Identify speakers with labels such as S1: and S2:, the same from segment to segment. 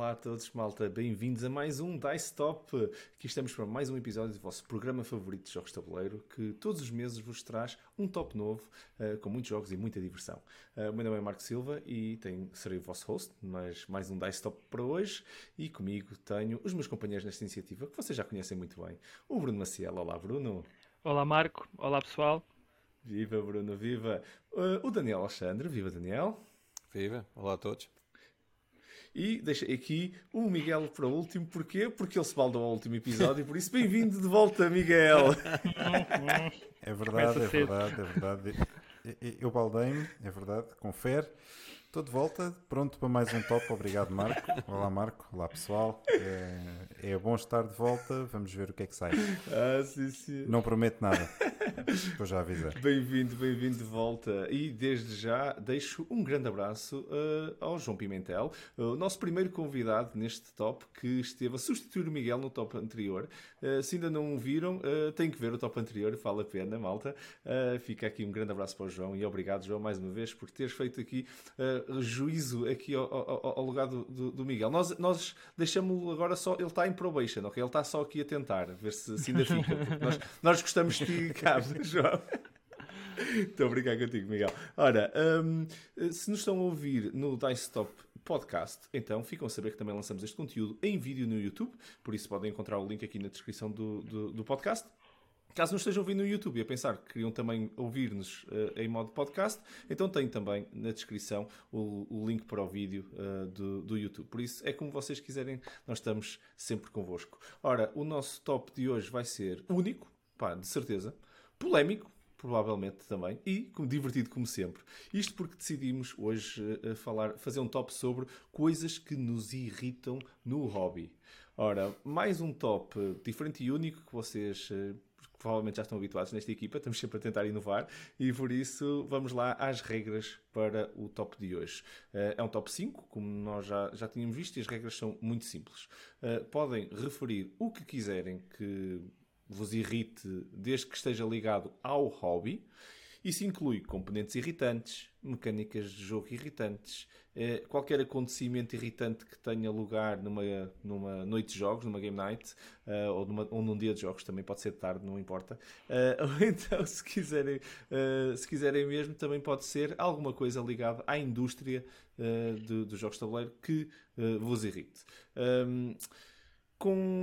S1: Olá a todos, malta. Bem-vindos a mais um Dice Top. Aqui estamos para mais um episódio do vosso programa favorito de jogos de tabuleiro, que todos os meses vos traz um top novo, uh, com muitos jogos e muita diversão. Uh, o meu nome é Marco Silva e tenho, serei o vosso host, mas mais um Dice Top para hoje. E comigo tenho os meus companheiros nesta iniciativa, que vocês já conhecem muito bem. O Bruno Maciel. Olá, Bruno.
S2: Olá, Marco. Olá, pessoal.
S1: Viva, Bruno, viva. Uh, o Daniel Alexandre. Viva, Daniel.
S3: Viva. Olá a todos.
S1: E deixei aqui o Miguel para o último. Porquê? Porque ele se baldou ao último episódio. Por isso, bem-vindo de volta, Miguel.
S3: É verdade, é verdade, é verdade. Eu baldei-me, é verdade, confere. Estou de volta, pronto para mais um top. Obrigado, Marco. Olá, Marco. Olá, pessoal. É, é bom estar de volta. Vamos ver o que é que sai.
S1: Ah, sim, sim.
S3: Não prometo nada. Estou já avisar.
S1: Bem-vindo, bem-vindo de volta. E desde já deixo um grande abraço uh, ao João Pimentel, o nosso primeiro convidado neste top, que esteve a substituir o Miguel no top anterior. Uh, se ainda não o viram, uh, tem que ver o top anterior, vale a pena, malta. fica aqui um grande abraço para o João e obrigado, João, mais uma vez, por teres feito aqui juízo aqui ao, ao, ao lugar do, do, do, Miguel. Nós, nós deixamos-lo agora só, ele está em probation, ok? Ele está só aqui a tentar, ver se, se ainda fica. Nós, nós gostamos de ti, cabe, João. Estou a brincar contigo, Miguel. Ora, um, se nos estão a ouvir no Dice Top Podcast, então ficam a saber que também lançamos este conteúdo em vídeo no YouTube, por isso podem encontrar o link aqui na descrição do, do, do podcast. Caso nos estejam ouvindo no YouTube e a pensar que queriam também ouvir-nos uh, em modo podcast, então tem também na descrição o, o link para o vídeo uh, do, do, YouTube. Por isso, é como vocês quiserem, nós estamos sempre convosco. Ora, o nosso top de hoje vai ser único, pá, de certeza, polémico, provavelmente também, e divertido como sempre. Isto porque decidimos hoje uh, falar, fazer um top sobre coisas que nos irritam no hobby. Ora, mais um top diferente e único que vocês provavelmente já estão habituados nesta equipa, estamos sempre a tentar inovar e por isso vamos lá às regras para o top de hoje. Eh, é um top 5, como nós já, já tínhamos visto, e as regras são muito simples. Eh, podem referir o que quiserem que vos irrite desde que esteja ligado ao hobby. Isso inclui componentes irritantes, mecânicas de jogo irritantes, eh, qualquer acontecimento irritante que tenha lugar numa, numa noite de jogos, numa game night, uh, ou, numa, ou num dia de jogos, também pode ser tarde, não importa. Uh, ou então, se quiserem, se quiserem mesmo, também pode ser alguma coisa ligada à indústria dos jogos de tabuleiro que vos irrite. Um, com,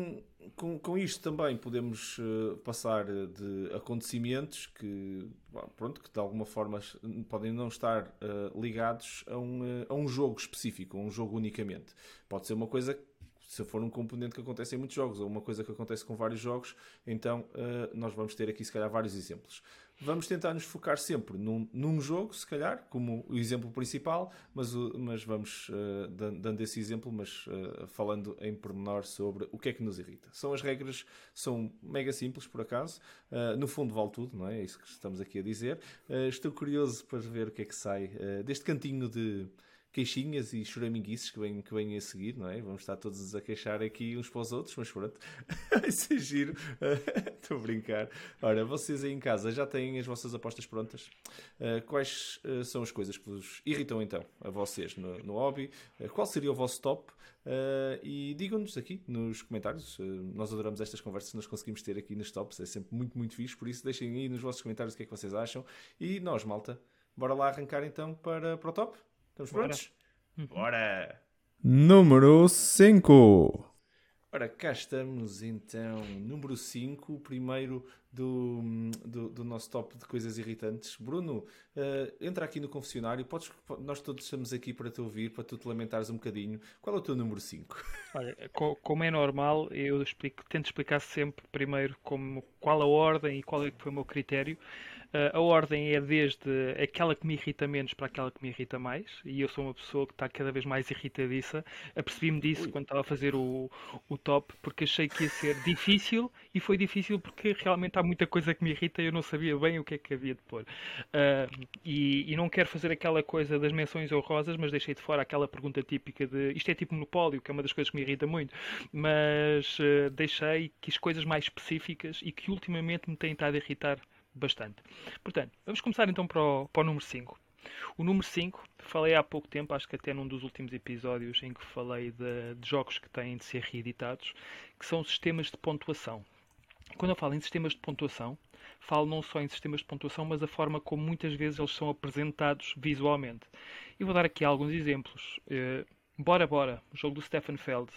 S1: com, com isto também podemos uh, passar de acontecimentos que, pronto, que de alguma forma podem não estar uh, ligados a um, uh, a um jogo específico, a um jogo unicamente. Pode ser uma coisa se for um componente que acontece em muitos jogos ou uma coisa que acontece com vários jogos, então nós vamos ter aqui se calhar vários exemplos vamos tentar nos focar sempre num, num jogo, se calhar, como o exemplo principal, mas, mas vamos uh, dando esse exemplo, mas uh, falando em pormenor sobre o que é que nos irrita. São as regras, são mega simples por acaso, uh, no fundo vale tudo, não é? É isso que estamos aqui a dizer. estou curioso para ver o que é que sai deste cantinho de queixinhas e choraminguices que vêm, que vêm a seguir, não é? Vamos estar todos a queixar aqui uns para os outros, mas pronto, vai ser giro. Estou a brincar. Ora, vocês aí em casa já têm as vossas apostas prontas? Uh, quais uh, são as coisas que vos irritam então, a vocês no, no hobby? Uh, qual seria o vosso top? e digam-nos aqui nos comentários. nós adoramos estas conversas que nós conseguimos ter aqui nos tops, é sempre muito, muito fixe. Por isso, deixem aí nos vossos comentários o que é que vocês acham. E nós, malta, bora lá arrancar então para, para o top? Estamos prontos? Bora! Bora. Número 5. Ora, cá estamos então, número 5, o primeiro do, do, do, nosso top de coisas irritantes. Bruno, uh, entra aqui no confessionário, podes, nós todos estamos aqui para te ouvir, para tu te lamentares um bocadinho. Qual é o teu número 5?
S2: Olha, como é normal, eu explico, tento explicar sempre primeiro como, qual a ordem e qual é que foi o meu critério. Uh, a ordem é desde aquela que me irrita menos para aquela que me irrita mais, e eu sou uma pessoa que está cada vez mais irritadiça. Apercebi-me disso Ui. quando estava a fazer o, o top, porque achei que ia ser difícil, e foi difícil porque realmente há muita coisa que me irrita e eu não sabia bem o que é que havia de pôr. Uh, e, e, não quero fazer aquela coisa das menções honrosas, mas deixei de fora aquela pergunta típica de isto é tipo monopólio, que é uma das coisas que me irrita muito, mas uh, deixei que as coisas mais específicas e que ultimamente me têm estado a irritar bastante. Portanto, vamos começar então para o, para o número 5. O número 5, falei há pouco tempo, acho que até num dos últimos episódios em que falei de, de jogos que têm de ser reeditados, que são sistemas de pontuação. Quando eu falo em sistemas de pontuação, falo não só em sistemas de pontuação, mas a forma como muitas vezes eles são apresentados visualmente. E vou dar aqui alguns exemplos. Uh, bora Bora, o jogo do Stefan Feld.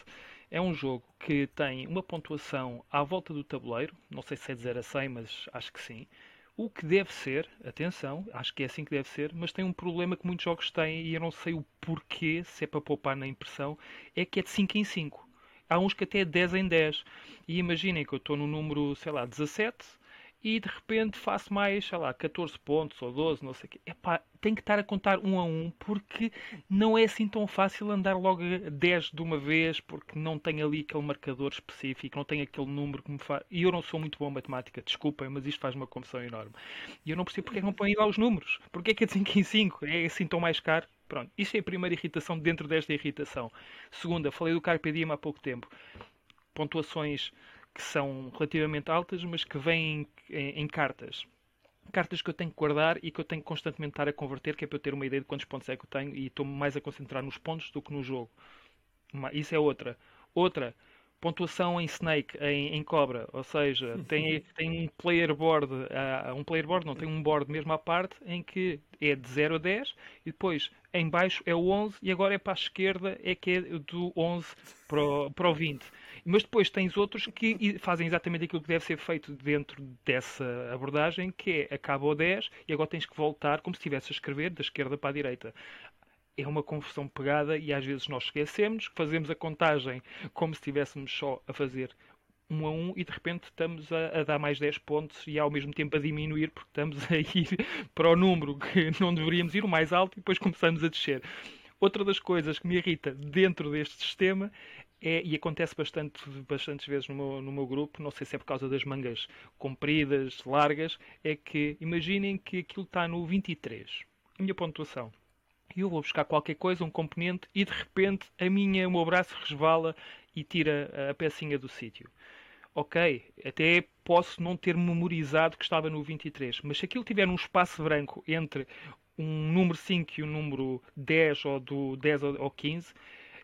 S2: É um jogo que tem uma pontuação à volta do tabuleiro, não sei se é de 0 a 100, mas acho que sim. O que deve ser, atenção, acho que é assim que deve ser, mas tem um problema que muitos jogos têm e eu não sei o porquê, se é para poupar na impressão, é que é de 5 em 5. Há uns que até é 10 em 10. E imaginem que eu estou no número, sei lá, 17 e de repente faço mais, sei lá, 14 pontos ou 12, não sei o quê. Epá, tenho que estar a contar um a um porque não é assim tão fácil andar logo 10 de uma vez porque não tem ali aquele marcador específico, não tem aquele número que me faz. E eu não sou muito bom em matemática, desculpem, mas isto faz uma confusão enorme. E eu não percebo porque é que não põem lá os números. Porque é que é de 5 em 5? É assim tão mais caro? Pronto, isso é a primeira irritação dentro desta irritação. Segunda, falei do Carpe Diem há pouco tempo. Pontuações que são relativamente altas, mas que vêm em, em, cartas. Cartas que eu tenho que guardar e que eu tenho que constantemente estar a converter, que é para eu ter uma ideia de quantos pontos é que eu tenho e estou-me mais a concentrar nos pontos do que no jogo. Isso é outra. Outra, pontuação em Snake, em, em Cobra, ou seja, tem, tem um player board, uh, um player board, não, tem um board mesmo à parte, em que é de 0 a 10, e depois em baixo é o 11, e agora é para a esquerda, é que é do 11 para o, para o 20. Mas depois tens outros que fazem exatamente aquilo que deve ser feito dentro dessa abordagem, que é acaba o 10 e agora tens que voltar como se estivesse a escrever da esquerda para a direita é uma confusão pegada e às vezes nós esquecemos, fazemos a contagem como se estivéssemos só a fazer um a um e de repente estamos a, a, dar mais 10 pontos e ao mesmo tempo a diminuir porque estamos a ir para o número que não deveríamos ir, o mais alto, e depois começamos a descer. Outra das coisas que me irrita dentro deste sistema é, e acontece bastante, bastantes vezes no meu, no meu grupo, não sei se é por causa das mangas compridas, largas, é que imaginem que aquilo está no 23, a minha pontuação. E eu vou buscar qualquer coisa, um componente, e de repente a minha, o meu braço resvala e tira a pecinha do sítio. Ok, até posso não ter memorizado que estava no 23, mas se aquilo tiver um espaço branco entre um número 5 e um número 10 ou do 10 ou 15,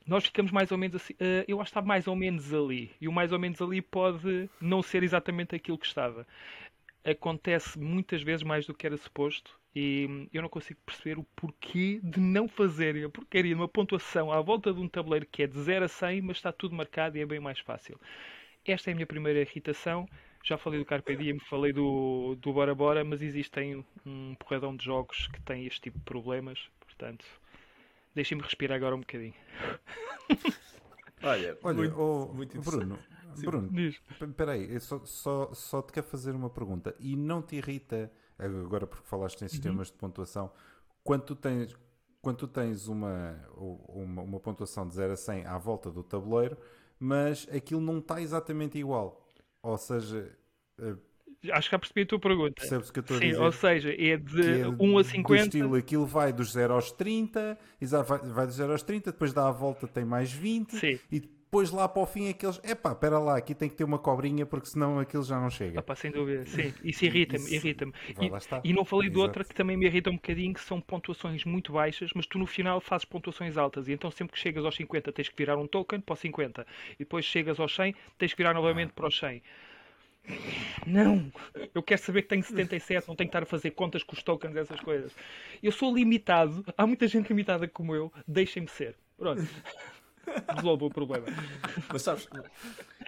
S2: nós ficamos mais ou menos assim. Uh, eu acho que está mais ou menos ali. E o mais ou menos ali pode não ser exatamente aquilo que estava. Acontece muitas vezes mais do que era suposto. E eu não consigo perceber o porquê de não fazerem a porcaria de uma pontuação à volta de um tabuleiro que é de 0 a 100, mas está tudo marcado e é bem mais fácil. Esta é a minha primeira irritação. Já falei do Carpe Diem, falei do, do Bora Bora, mas existem um porradão de jogos que têm este tipo de problemas. Portanto, Deixem-me respirar agora um bocadinho.
S3: Olha, Olha muito, oh, muito Bruno, Bruno, espera aí, só, só, só te quero fazer uma pergunta. E não te irrita, agora porque falaste em sistemas uhum. de pontuação, quando tu tens, quando tu tens uma, uma, uma pontuação de 0 a 100 à volta do tabuleiro, mas aquilo não está exatamente igual. Ou seja, eh,
S2: Acho que já percebi a tua pergunta.
S3: Percebes o que eu estou
S2: Sim,
S3: a dizer?
S2: ou seja, é de é 1 a 50. Do
S3: estilo, aquilo vai dos 0 aos 30, vai, vai dos 0 aos 30, depois dá a volta, tem mais 20, Sim. e depois lá para o fim aqueles, epá, espera lá, aqui tem que ter uma cobrinha porque senão aquilo já não chega.
S2: Opa, sem dúvida, sim, isso irrita-me, irrita-me. E, e, não falei de outra que também me irrita um bocadinho, que são pontuações muito baixas, mas tu no final fazes pontuações altas, e então sempre que chegas aos 50 tens que virar um token para o 50, e depois chegas aos 100 tens que virar novamente ah. para os 100. Não, eu quero saber que tenho 77, não tenho que estar a fazer contas com os tokens, essas coisas. Eu sou limitado, há muita gente limitada como eu, deixem-me ser. Pronto. Resolvo o problema.
S1: Mas sabes,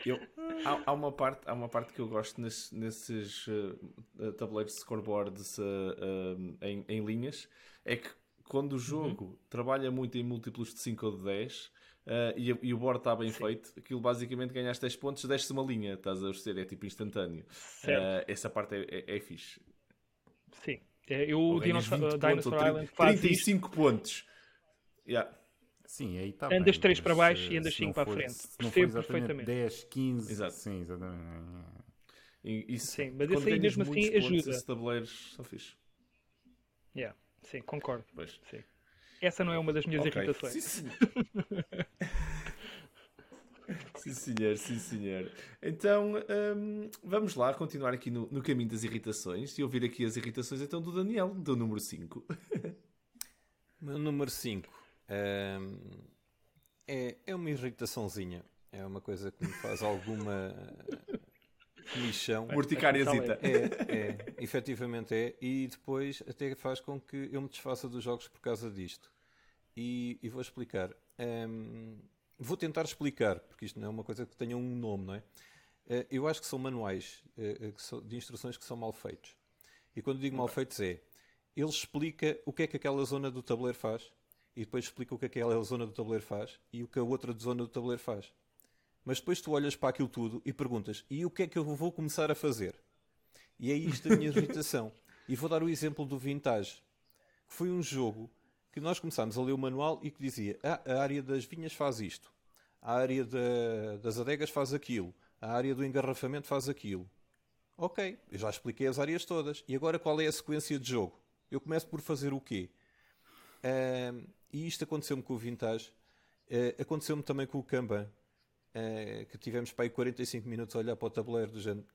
S1: eu, há, há, uma parte, há uma parte que eu gosto nesse, nesses uh, tabuleiros de scoreboards uh, uh, em, em, linhas, é que quando o jogo uhum. trabalha muito em múltiplos de 5 ou de 10, Uh, e, e, o board está bem Sim. feito, aquilo basicamente ganhaste 10 pontos, desce uma linha, estás a perceber? É tipo instantâneo. Uh, essa parte é, é, é fixe.
S2: Sim. É, eu, o Dinosaur, Dinosaur Island
S1: faz 35 isto. pontos. Yeah.
S3: Sim, aí está
S2: Andas bem, 3 para baixo e andas 5 para a frente.
S3: Percebo perfeitamente. 10, 15. Exato. Sim, exatamente.
S1: E, isso,
S2: sim, mas esse aí mesmo assim ajuda. Esses
S1: tabuleiros são fixe.
S2: Yeah. Sim, concordo. Pois. Sim. Essa não é uma das minhas okay. irritações. Sim, sim.
S1: sim, senhor, sim, senhor. Então, um, vamos lá continuar aqui no, no, caminho das irritações e ouvir aqui as irritações então do Daniel, do número 5.
S4: Meu número 5 um, é, é uma irritaçãozinha. É uma coisa que me faz alguma comichão.
S1: Morticáriazita.
S4: É, é, efetivamente é. E depois até faz com que eu me desfaça dos jogos por causa disto. E, e vou explicar. Um, vou tentar explicar, porque isto não é uma coisa que tenha um nome, não é? Uh, eu acho que são manuais uh, de instruções que são mal feitos. E quando digo okay. mal feitos é, ele explica o que é que aquela zona do tabuleiro faz e depois explica o que é que aquela zona do tabuleiro faz e o que a outra zona do tabuleiro faz. Mas depois tu olhas para aquilo tudo e perguntas: e o que é que eu vou começar a fazer? E é isto a minha irritação. E vou dar o exemplo do Vintage, que foi um jogo que nós começámos a ler o manual e que dizia: ah, a área das vinhas faz isto, a área da, das adegas faz aquilo, a área do engarrafamento faz aquilo. Ok, eu já expliquei as áreas todas. E agora qual é a sequência de jogo? Eu começo por fazer o quê? Uh, e isto aconteceu-me com o Vintage, uh, aconteceu-me também com o Kanban, uh, que tivemos para aí 45 minutos a olhar para o tabuleiro do género.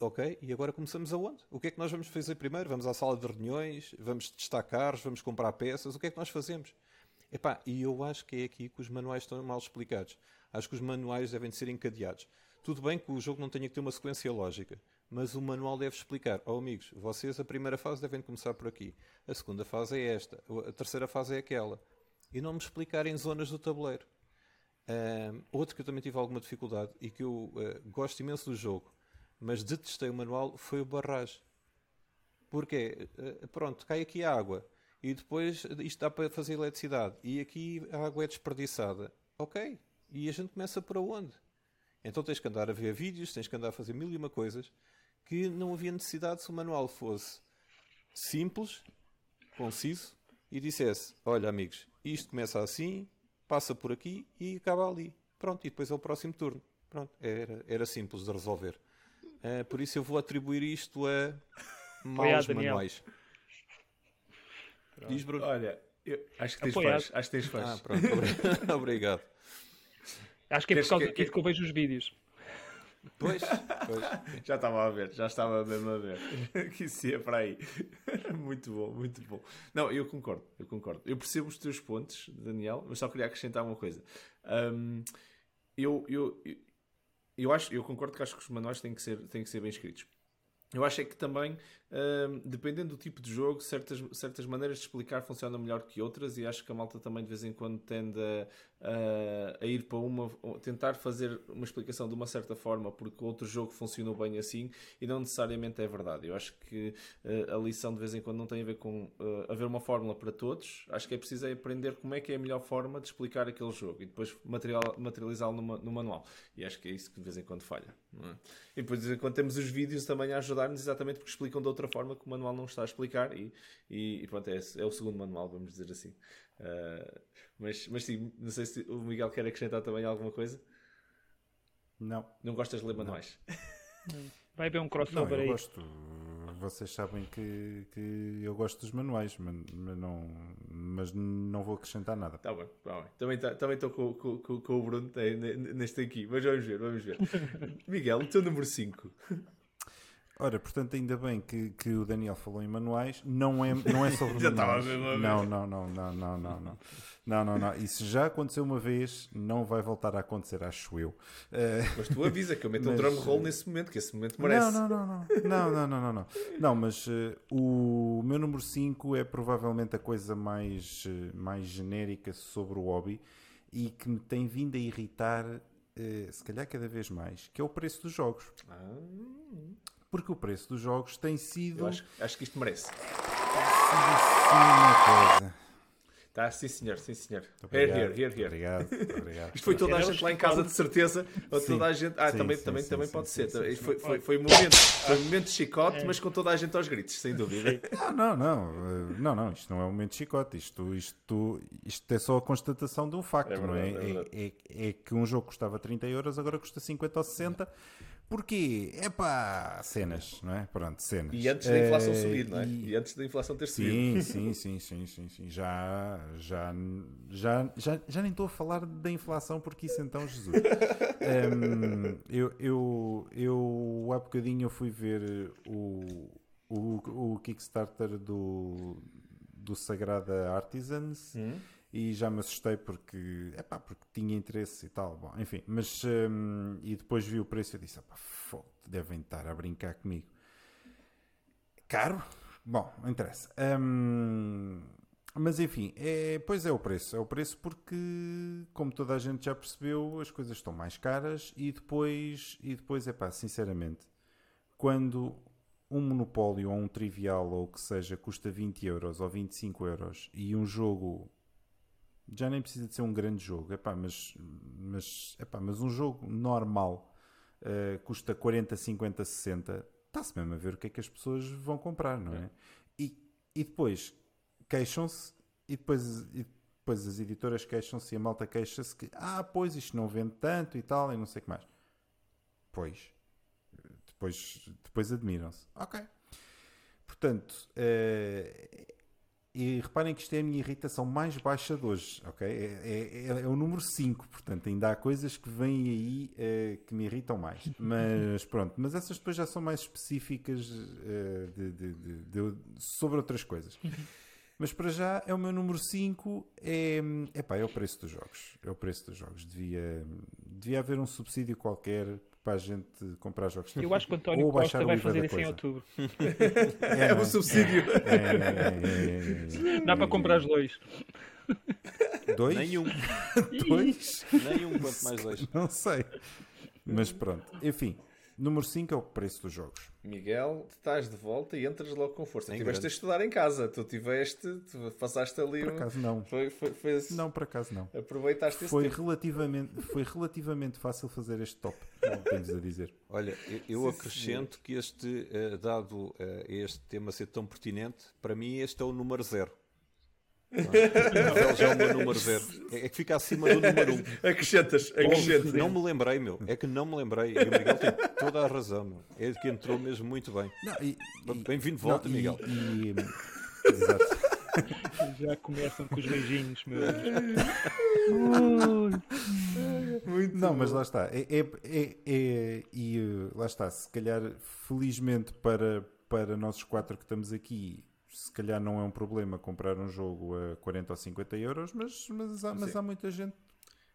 S4: Ok, e agora começamos aonde? O que é que nós vamos fazer primeiro? Vamos à sala de reuniões? Vamos destacar? Vamos comprar peças? O que é que nós fazemos? Epá, e eu acho que é aqui que os manuais estão mal explicados. Acho que os manuais devem ser encadeados. Tudo bem que o jogo não tenha que ter uma sequência lógica, mas o manual deve explicar: oh amigos, vocês a primeira fase devem começar por aqui, a segunda fase é esta, a terceira fase é aquela. E não me explicarem zonas do tabuleiro. Outro que eu também tive alguma dificuldade e que eu uh, gosto imenso do jogo, mas detestei o manual, foi o barragem. Porque, uh, pronto, cai aqui a água e depois isto dá para fazer eletricidade e aqui a água é desperdiçada. Ok, e a gente começa por onde? Então tens que andar a ver vídeos, tens que andar a fazer mil e uma coisas que não havia necessidade se o manual fosse simples, conciso e dissesse: Olha, amigos, isto começa assim, passa por aqui e acaba ali. Pronto, e depois é o próximo turno. Pronto, era, era simples de resolver. Uh, por isso eu vou atribuir isto a maus manuais.
S1: Diz, Bruno. Olha, eu acho que tens fãs. Acho que tens fãs. Ah,
S4: pronto, obrigado.
S2: Acho que é por causa que... disso que eu vejo os vídeos.
S4: Pois, pois.
S1: Já estava a ver, já estava mesmo a ver. que isso ia para aí. muito bom, muito bom. Não, eu concordo, eu concordo. Eu percebo os teus pontos, Daniel, mas só queria acrescentar uma coisa. Um, eu, eu, eu, eu, acho, eu concordo que acho que os manuais têm que ser, têm que ser bem escritos. Eu acho é que também, dependendo do tipo de jogo, certas, certas maneiras de explicar funcionam melhor que outras e acho que a malta também de vez em quando tende a, a, a ir para uma. tentar fazer uma explicação de uma certa forma porque outro jogo funcionou bem assim e não necessariamente é verdade. Eu acho que uh, a lição de vez em quando não tem a ver com uh, haver uma fórmula para todos. Acho que é preciso é aprender como é que é a melhor forma de explicar aquele jogo e depois material, materializá-lo no manual. E acho que é isso que de vez em quando falha. É? E depois de vez em quando temos os vídeos também a ajudar ajudar-nos exatamente porque explicam de outra forma que o manual não está a explicar e, e, e pronto, é, é, o segundo manual, vamos dizer assim. Uh, mas, mas sim, não sei se o Miguel quer acrescentar também alguma coisa.
S3: Não.
S1: Não gostas de ler manuais?
S2: Vai haver um crossover
S3: não, eu
S2: aí.
S3: Gosto. Vocês sabem que, que eu gosto dos manuais, mas, mas, não, mas não vou acrescentar nada.
S1: Tá bem, tá bem. Também tá, também estou com, com, com, o Bruno neste aqui, mas vamos ver, vamos ver. Miguel, o teu número 5.
S3: Ora, portanto, ainda bem que, que o Daniel falou em manuais. Não é, não é sobre já manuais. Não, não, não, não, não, não, não. Não, não, não. Isso já aconteceu uma vez, não vai voltar a acontecer, acho eu.
S1: Uh, mas tu avisa que eu meto mas, um drum roll nesse momento, que esse momento merece.
S3: Não, não, não, não. Não, não, não, não. Não, não mas uh, o meu número 5 é provavelmente a coisa mais, uh, mais genérica sobre o hobby e que me tem vindo a irritar, se calhar cada vez mais, que é o preço dos jogos. Ah porque o preço dos jogos tem sido.
S1: Eu acho, acho que isto merece. Tem
S3: sido assim uma coisa.
S1: Tá, sim senhor, sim senhor. Here, here, here, here.
S3: Obrigado, obrigado.
S1: Isto foi toda a gente lá em casa de certeza. Ou toda a gente. Ah, sim, também, sim, também, sim, também pode ser. Foi, foi, foi, um momento, foi um momento de chicote, é. mas com toda a gente aos gritos, sem dúvida.
S3: Não, não, não. Não, não. Isto não é um momento de chicote. Isto, isto, isto é só a constatação de um facto, é verdade, não é? É, é, é, que um jogo custava 30 euros, agora custa 50 ou 60. Porquê? É pá, cenas, não é? Pronto, cenas.
S1: E antes da inflação é, subir, não é? E... antes da inflação ter
S3: subido. Sim, sim, sim, sim, sim, Já, já, já, já, já nem estou a falar da inflação porque isso então, Jesus. eu, eu, eu há bocadinho eu fui ver o, o, o Kickstarter do, do Sagrada Artisans. E já me assustei porque, epá, porque tinha interesse e tal. Bom, enfim, mas. Um, e depois vi o preço e disse: foda, devem estar a brincar comigo. Caro? Bom, não interessa. Um, mas enfim, é, pois é o preço. É o preço porque, como toda a gente já percebeu, as coisas estão mais caras e depois, e depois é pá, sinceramente, quando um monopólio ou um trivial ou o que seja custa 20 euros ou 25 euros e um jogo já nem precisa de ser um grande jogo, epá, mas, mas, epá, mas um jogo normal uh, custa 40, 50, 60, está-se mesmo a ver o que é que as pessoas vão comprar, não é? é. E, e depois queixam-se e depois, e depois as editoras queixam-se e a malta queixa-se que ah, pois isto não vende tanto e tal e não sei o que mais. Pois, depois, depois admiram-se. Ok. Portanto, uh, e reparem que isto é a minha irritação mais baixa de hoje, ok? É, é, é, é o número 5, portanto, ainda há coisas que vêm aí uh, que me irritam mais. Mas pronto, mas essas depois já são mais específicas uh, de, de, de, sobre outras coisas. Mas para já é o meu número 5, é, é o preço dos jogos. É o preço dos jogos. Devia, devia haver um subsídio qualquer para a gente comprar jogos.
S2: Eu acho que o António Ou Costa vai fazer isso em outubro.
S1: É, é um subsídio.
S2: É, é, Dá para comprar os dois.
S3: Dois?
S4: Nenhum.
S3: dois?
S4: Nenhum, quanto mais dois.
S3: Não sei. Mas pronto. Enfim, Número 5 é o preço dos jogos.
S1: Miguel, estás de volta e entras logo com força. Em tiveste grande. a estudar em casa, tu tiveste, tu passaste ali.
S3: Por acaso não.
S1: Foi, foi, foi esse...
S3: Não, por acaso não.
S1: Aproveitaste
S3: esse foi tempo. relativamente Foi relativamente fácil fazer este top, não tens a dizer.
S4: Olha, eu, eu acrescento que este, uh, dado uh, este tema ser tão pertinente, para mim este é o número zero. Já é o meu número zero. É que fica acima do número um.
S1: Acrescentas, acrescentas.
S4: Não me lembrei, meu. É que não me lembrei. E o Miguel tem toda a razão, meu. É que entrou mesmo muito bem. Bem-vindo de volta, não, Miguel. E, e,
S2: exato. Já começam com os beijinhos, meu
S3: Muito não, mas lá está. É, é, é, é, e lá está. Se calhar, felizmente para, para nós quatro que estamos aqui, se calhar não é um problema comprar um jogo a 40 ou 50 euros, mas, mas, há, mas há muita gente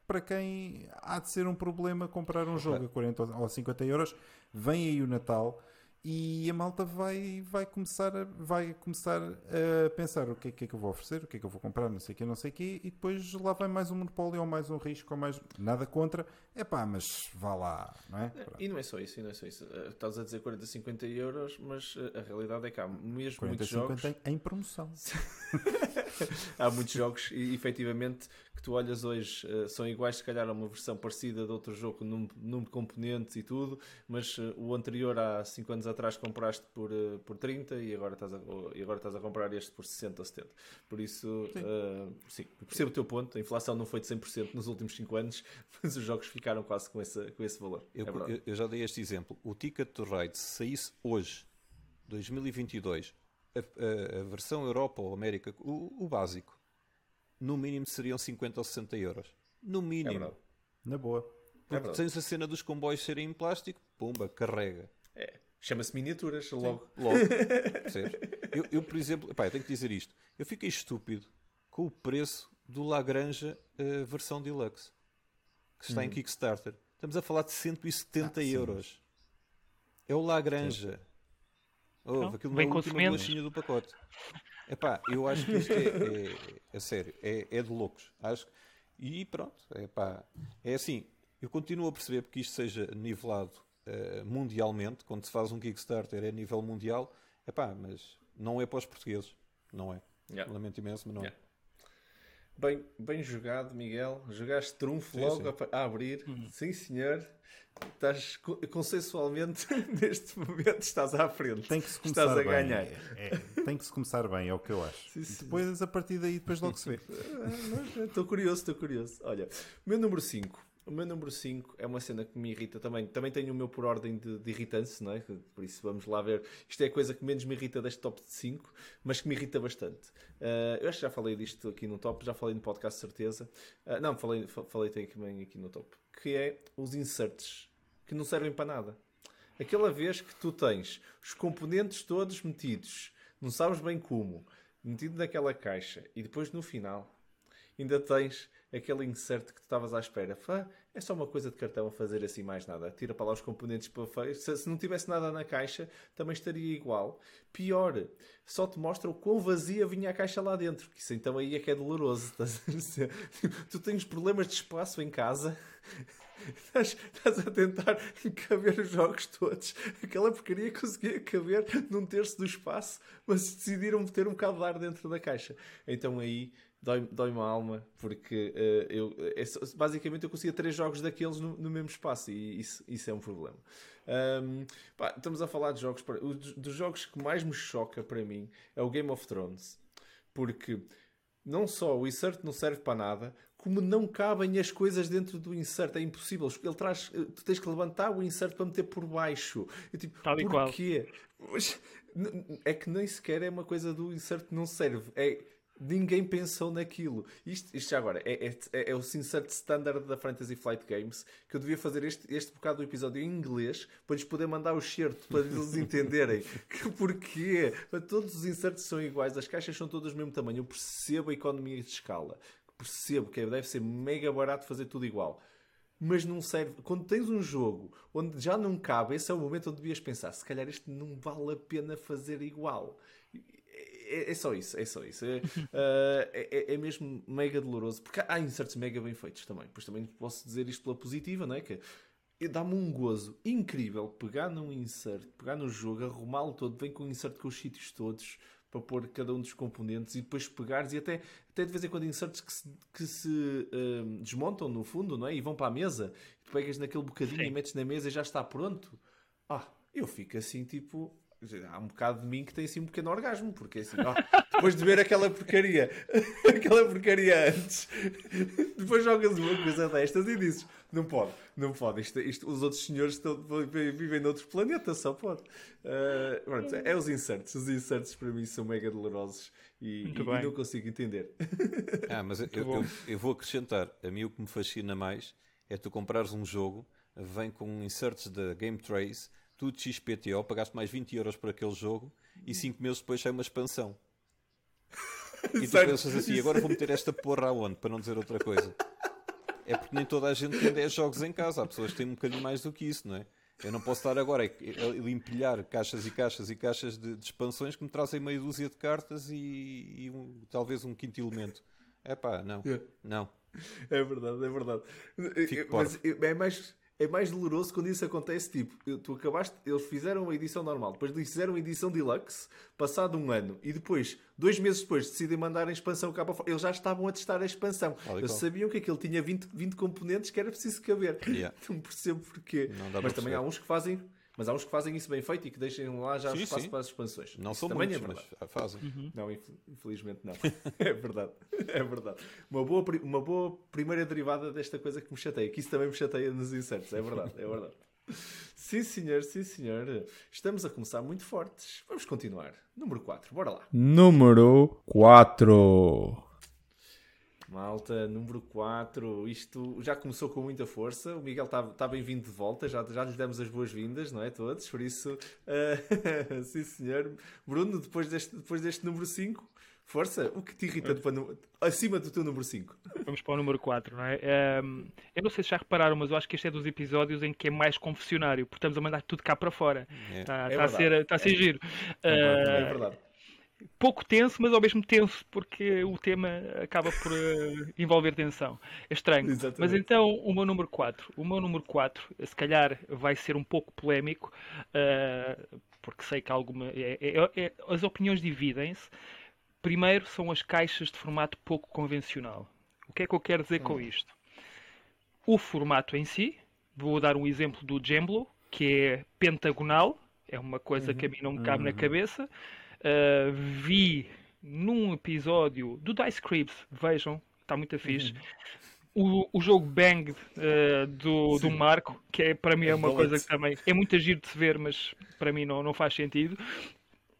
S3: para quem há de ser um problema comprar um jogo a 40 ou 50 euros. Vem aí o Natal e a malta vai, vai, começar a, vai começar a pensar o que é, que é que eu vou oferecer, o que é que eu vou comprar, não sei o que, não sei o que, e depois lá vai mais um monopólio ou mais um risco ou mais nada contra. É pá, mas vá lá, não é?
S1: E não é só isso, e não é só isso. Eh, estás a dizer 40, 50 euros, mas eh, a realidade é que há mesmo 40, muitos 50 jogos.
S3: em promoção.
S1: há muitos jogos e efetivamente que tu olhas hoje uh, são iguais, se calhar, a uma versão parecida de outro jogo, número, número de componentes e tudo, mas o anterior há 5 anos atrás compraste por, uh, por 30 e agora, estás a, e agora estás a comprar este por 60 ou 70. Por isso, sim, uh, sim percebo o teu ponto. A inflação não foi de 100% nos últimos 5 anos, mas os jogos ficaram quase com esse, com esse valor.
S4: Eu, é eu já dei este exemplo. O Ticket to Ride, se saísse hoje, 2022, a, a, a versão Europa ou América, o, o básico, no mínimo seriam 50 ou 60 euros. No mínimo. É
S3: Na boa.
S4: Porque é tens a cena dos comboios serem em plástico, pumba, carrega.
S1: É. Chama-se miniaturas, Sim, logo.
S4: Logo. eu, eu, por exemplo, epá, eu tenho que dizer isto. Eu fiquei estúpido com o preço do Lagrange uh, versão deluxe, que está hum. em Kickstarter. Estamos a falar de 170 ah, euros. É o Lagrange. Oh, aquilo na última bolachinha do pacote. Epá, eu acho que isto é, é, é sério, é, é de loucos. Acho e pronto, epá, é assim. Eu continuo a perceber porque isto seja nivelado uh, mundialmente, quando se faz um Kickstarter é a nível mundial, epá, mas não é para os portugueses, não é. Yeah. Lamento imenso, mas não yeah. é.
S1: Bem, bem jogado, Miguel. Jogaste trunfo sim, logo sim. A, a, abrir. Uhum. Sim, senhor. Estás consensualmente, neste momento, estás à frente.
S3: Tem que se começar estás a bem. ganhar. É, é, tem que se começar bem, é o que eu acho. Sim, depois, a partir daí, depois logo se vê.
S1: Estou curioso, estou curioso. Olha, meu número 5 o meu número 5 é uma cena que me irrita também. Também tenho o meu por ordem de, de irritância, não é? Por isso vamos lá ver. Isto é a coisa que menos me irrita deste top de 5, mas que me irrita bastante. Uh, eu acho que já falei disto aqui no top, já falei no podcast, certeza. Uh, não, falei, falei também aqui no top. Que é os inserts, que não servem para nada. Aquela vez que tu tens os componentes todos metidos, não sabes bem como, metido naquela caixa e depois no final ainda tens aquele insert que tu estavas à espera. Fá, é só uma coisa de cartão a fazer assim mais nada. Tira para lá os componentes para. Se, se, não tivesse nada na caixa, também estaria igual. Pior, só te mostra o quão vazia vinha a caixa lá dentro. Que isso então aí é que é doloroso. tu tens problemas de espaço em casa. Estás, estás, a tentar caber os jogos todos. Aquela porcaria conseguia caber num terço do espaço, mas decidiram meter um bocado de ar dentro da caixa. Então aí dói-me dói a alma, porque uh, eu, é, basicamente eu conseguia três jogos daqueles no, no mesmo espaço e isso, isso é um problema. Um, pá, estamos a falar de jogos. Para, dos jogos que mais me choca para mim é o Game of Thrones, porque não só o insert não serve para nada, como não cabem as coisas dentro do insert, é impossível. Ele traz, eh, tu tens que levantar o insert para meter por baixo. Eu, tipo, Tal porquê? É que nem sequer é uma coisa do insert não serve. É Ninguém pensou naquilo. Isto, isto já agora é, é, é, o insert standard da Fantasy Flight Games que eu devia fazer este, este bocado do episódio em inglês para lhes poder mandar o certo para eles entenderem. que porquê? Todos os inserts são iguais, as caixas são todas do mesmo tamanho. Eu percebo a economia de escala, percebo que deve ser mega barato fazer tudo igual mas não serve. Quando tens um jogo onde já não cabe, esse é o momento onde devias pensar: se calhar isto não vale a pena fazer igual é, é, só isso, é só isso. É, uh, é, é, mesmo mega doloroso, porque há inserts mega bem feitos também. Pois também posso dizer isto pela positiva, não é? Que dá-me um gozo incrível pegar num insert, pegar no jogo, arrumá-lo todo, vem com um insert com os sítios todos para pôr cada um dos componentes e depois pegares e até, até de vez em quando inserts que se, que se uh, desmontam no fundo, não é? E vão para a mesa, tu pegas naquele bocadinho Sim. e metes na mesa e já está pronto. Ah, eu fico assim tipo, Há um bocado de mim que tem assim um pequeno orgasmo, porque assim, ó, depois de ver aquela porcaria, aquela porcaria antes, depois jogas uma coisa destas e dizes: não pode, não pode, isto, isto, os outros senhores estão, vivem noutro planeta, só pode. Uh, pronto, é os inserts, os inserts para mim são mega dolorosos e, e, e não consigo entender.
S4: Ah, mas eu, eu, eu vou acrescentar: a mim o que me fascina mais é tu comprares um jogo, vem com inserts da Game Trace tudo XPTO, pagaste mais 20 euros por aquele jogo e 5 meses depois sai uma expansão. E tu pensas assim, agora vou meter esta porra aonde? Para não dizer outra coisa. É porque nem toda a gente tem 10 jogos em casa. Há pessoas que têm um bocadinho mais do que isso, não é? Eu não posso estar agora a empilhar caixas e caixas e caixas de, de expansões que me trazem meia dúzia de cartas e, e um, talvez um quinto elemento. É pá, não. Não.
S1: É verdade, é verdade. Mas é mais é mais doloroso quando isso acontece. Tipo, tu acabaste, eles fizeram a edição normal, depois fizeram a edição deluxe, passado um ano, e depois, dois meses depois, decidem mandar a expansão cá para fora. Eles já estavam a testar a expansão. Eles sabiam que aquilo tinha 20, 20 componentes que era preciso caber. Yeah. Não percebo porquê. Não Mas também há uns que fazem mas há uns que fazem isso bem feito e que deixem lá já sim, espaço sim. para as expansões.
S4: Não isso são também muitos, é verdade. mas fazem.
S1: Uhum. Não, infelizmente não. é verdade. É verdade. Uma boa, uma boa primeira derivada desta coisa que me chateia, que isso também me chateia nos insertos. É verdade, é verdade. Sim, senhor, sim, senhor. Estamos a começar muito fortes. Vamos continuar. Número 4, bora lá. Número 4. Malta, número 4, isto já começou com muita força. O Miguel está tá bem-vindo de volta, já, já lhe demos as boas-vindas, não é? Todos, por isso, uh, sim senhor. Bruno, depois deste, depois deste número 5, força, o que te irrita depois, acima do teu número 5?
S2: Vamos para o número 4, não é? Um, ehm, eu não sei se já repararam, mas eu acho que este é dos episódios em que é mais confessionário, porque estamos a mandar tudo cá para fora. Está é. tá, é a, ser, tá a ser é. giro.
S1: É, uh, verdade
S2: pouco tenso, mas ao mesmo tenso, porque o tema acaba por uh, envolver tensão. É estranho. Exatamente. Mas então, o meu número 4. O meu número 4, se calhar, vai ser um pouco polémico, uh, porque sei que alguma. É, é, é, as opiniões dividem-se. Primeiro, são as caixas de formato pouco convencional. O que é que eu quero dizer hum. com isto? O formato em si, vou dar um exemplo do Jemblo, que é pentagonal, é uma coisa uhum. que a mim não me cabe uhum. na cabeça. Uh, vi num episódio do Dice Cribs, vejam, está muito fixe. Uhum. O, o jogo Bang uh, do, do Marco, que é, para mim é uma coisa que também é muito agir de se ver, mas para mim não, não faz sentido.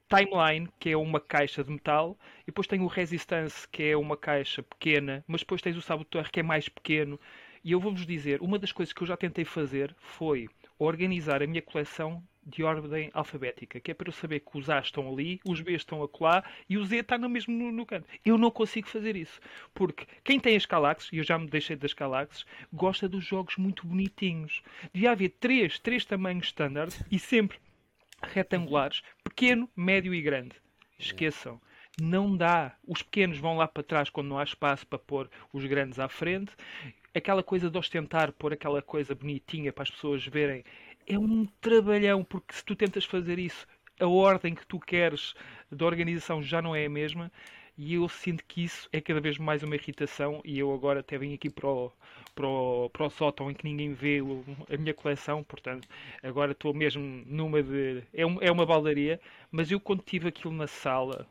S2: Timeline, que é uma caixa de metal, e depois tem o Resistance, que é uma caixa pequena, mas depois tens o Saboteur, que é mais pequeno. E eu vou-vos dizer, uma das coisas que eu já tentei fazer foi organizar a minha coleção de ordem alfabética, que é para eu saber que os A estão ali, os B estão acolá e o Z está no mesmo no, no canto. Eu não consigo fazer isso, porque quem tem as Galaxies, e eu já me deixei das Galaxies, gosta dos jogos muito bonitinhos. Devia haver três, três tamanhos standard e sempre retangulares, pequeno, médio e grande. Esqueçam. Não dá. Os pequenos vão lá para trás quando não há espaço para pôr os grandes à frente. Aquela coisa de ostentar, pôr aquela coisa bonitinha para as pessoas verem, é um trabalhão, porque se tu tentas fazer isso, a ordem que tu queres da organização já não é a mesma. E eu sinto que isso é cada vez mais uma irritação. E eu agora até vim aqui para o, para o, para o sótão em que ninguém vê a minha coleção. Portanto, agora estou mesmo numa de. É, um, é uma baldaria. Mas eu, quando tive aquilo na sala,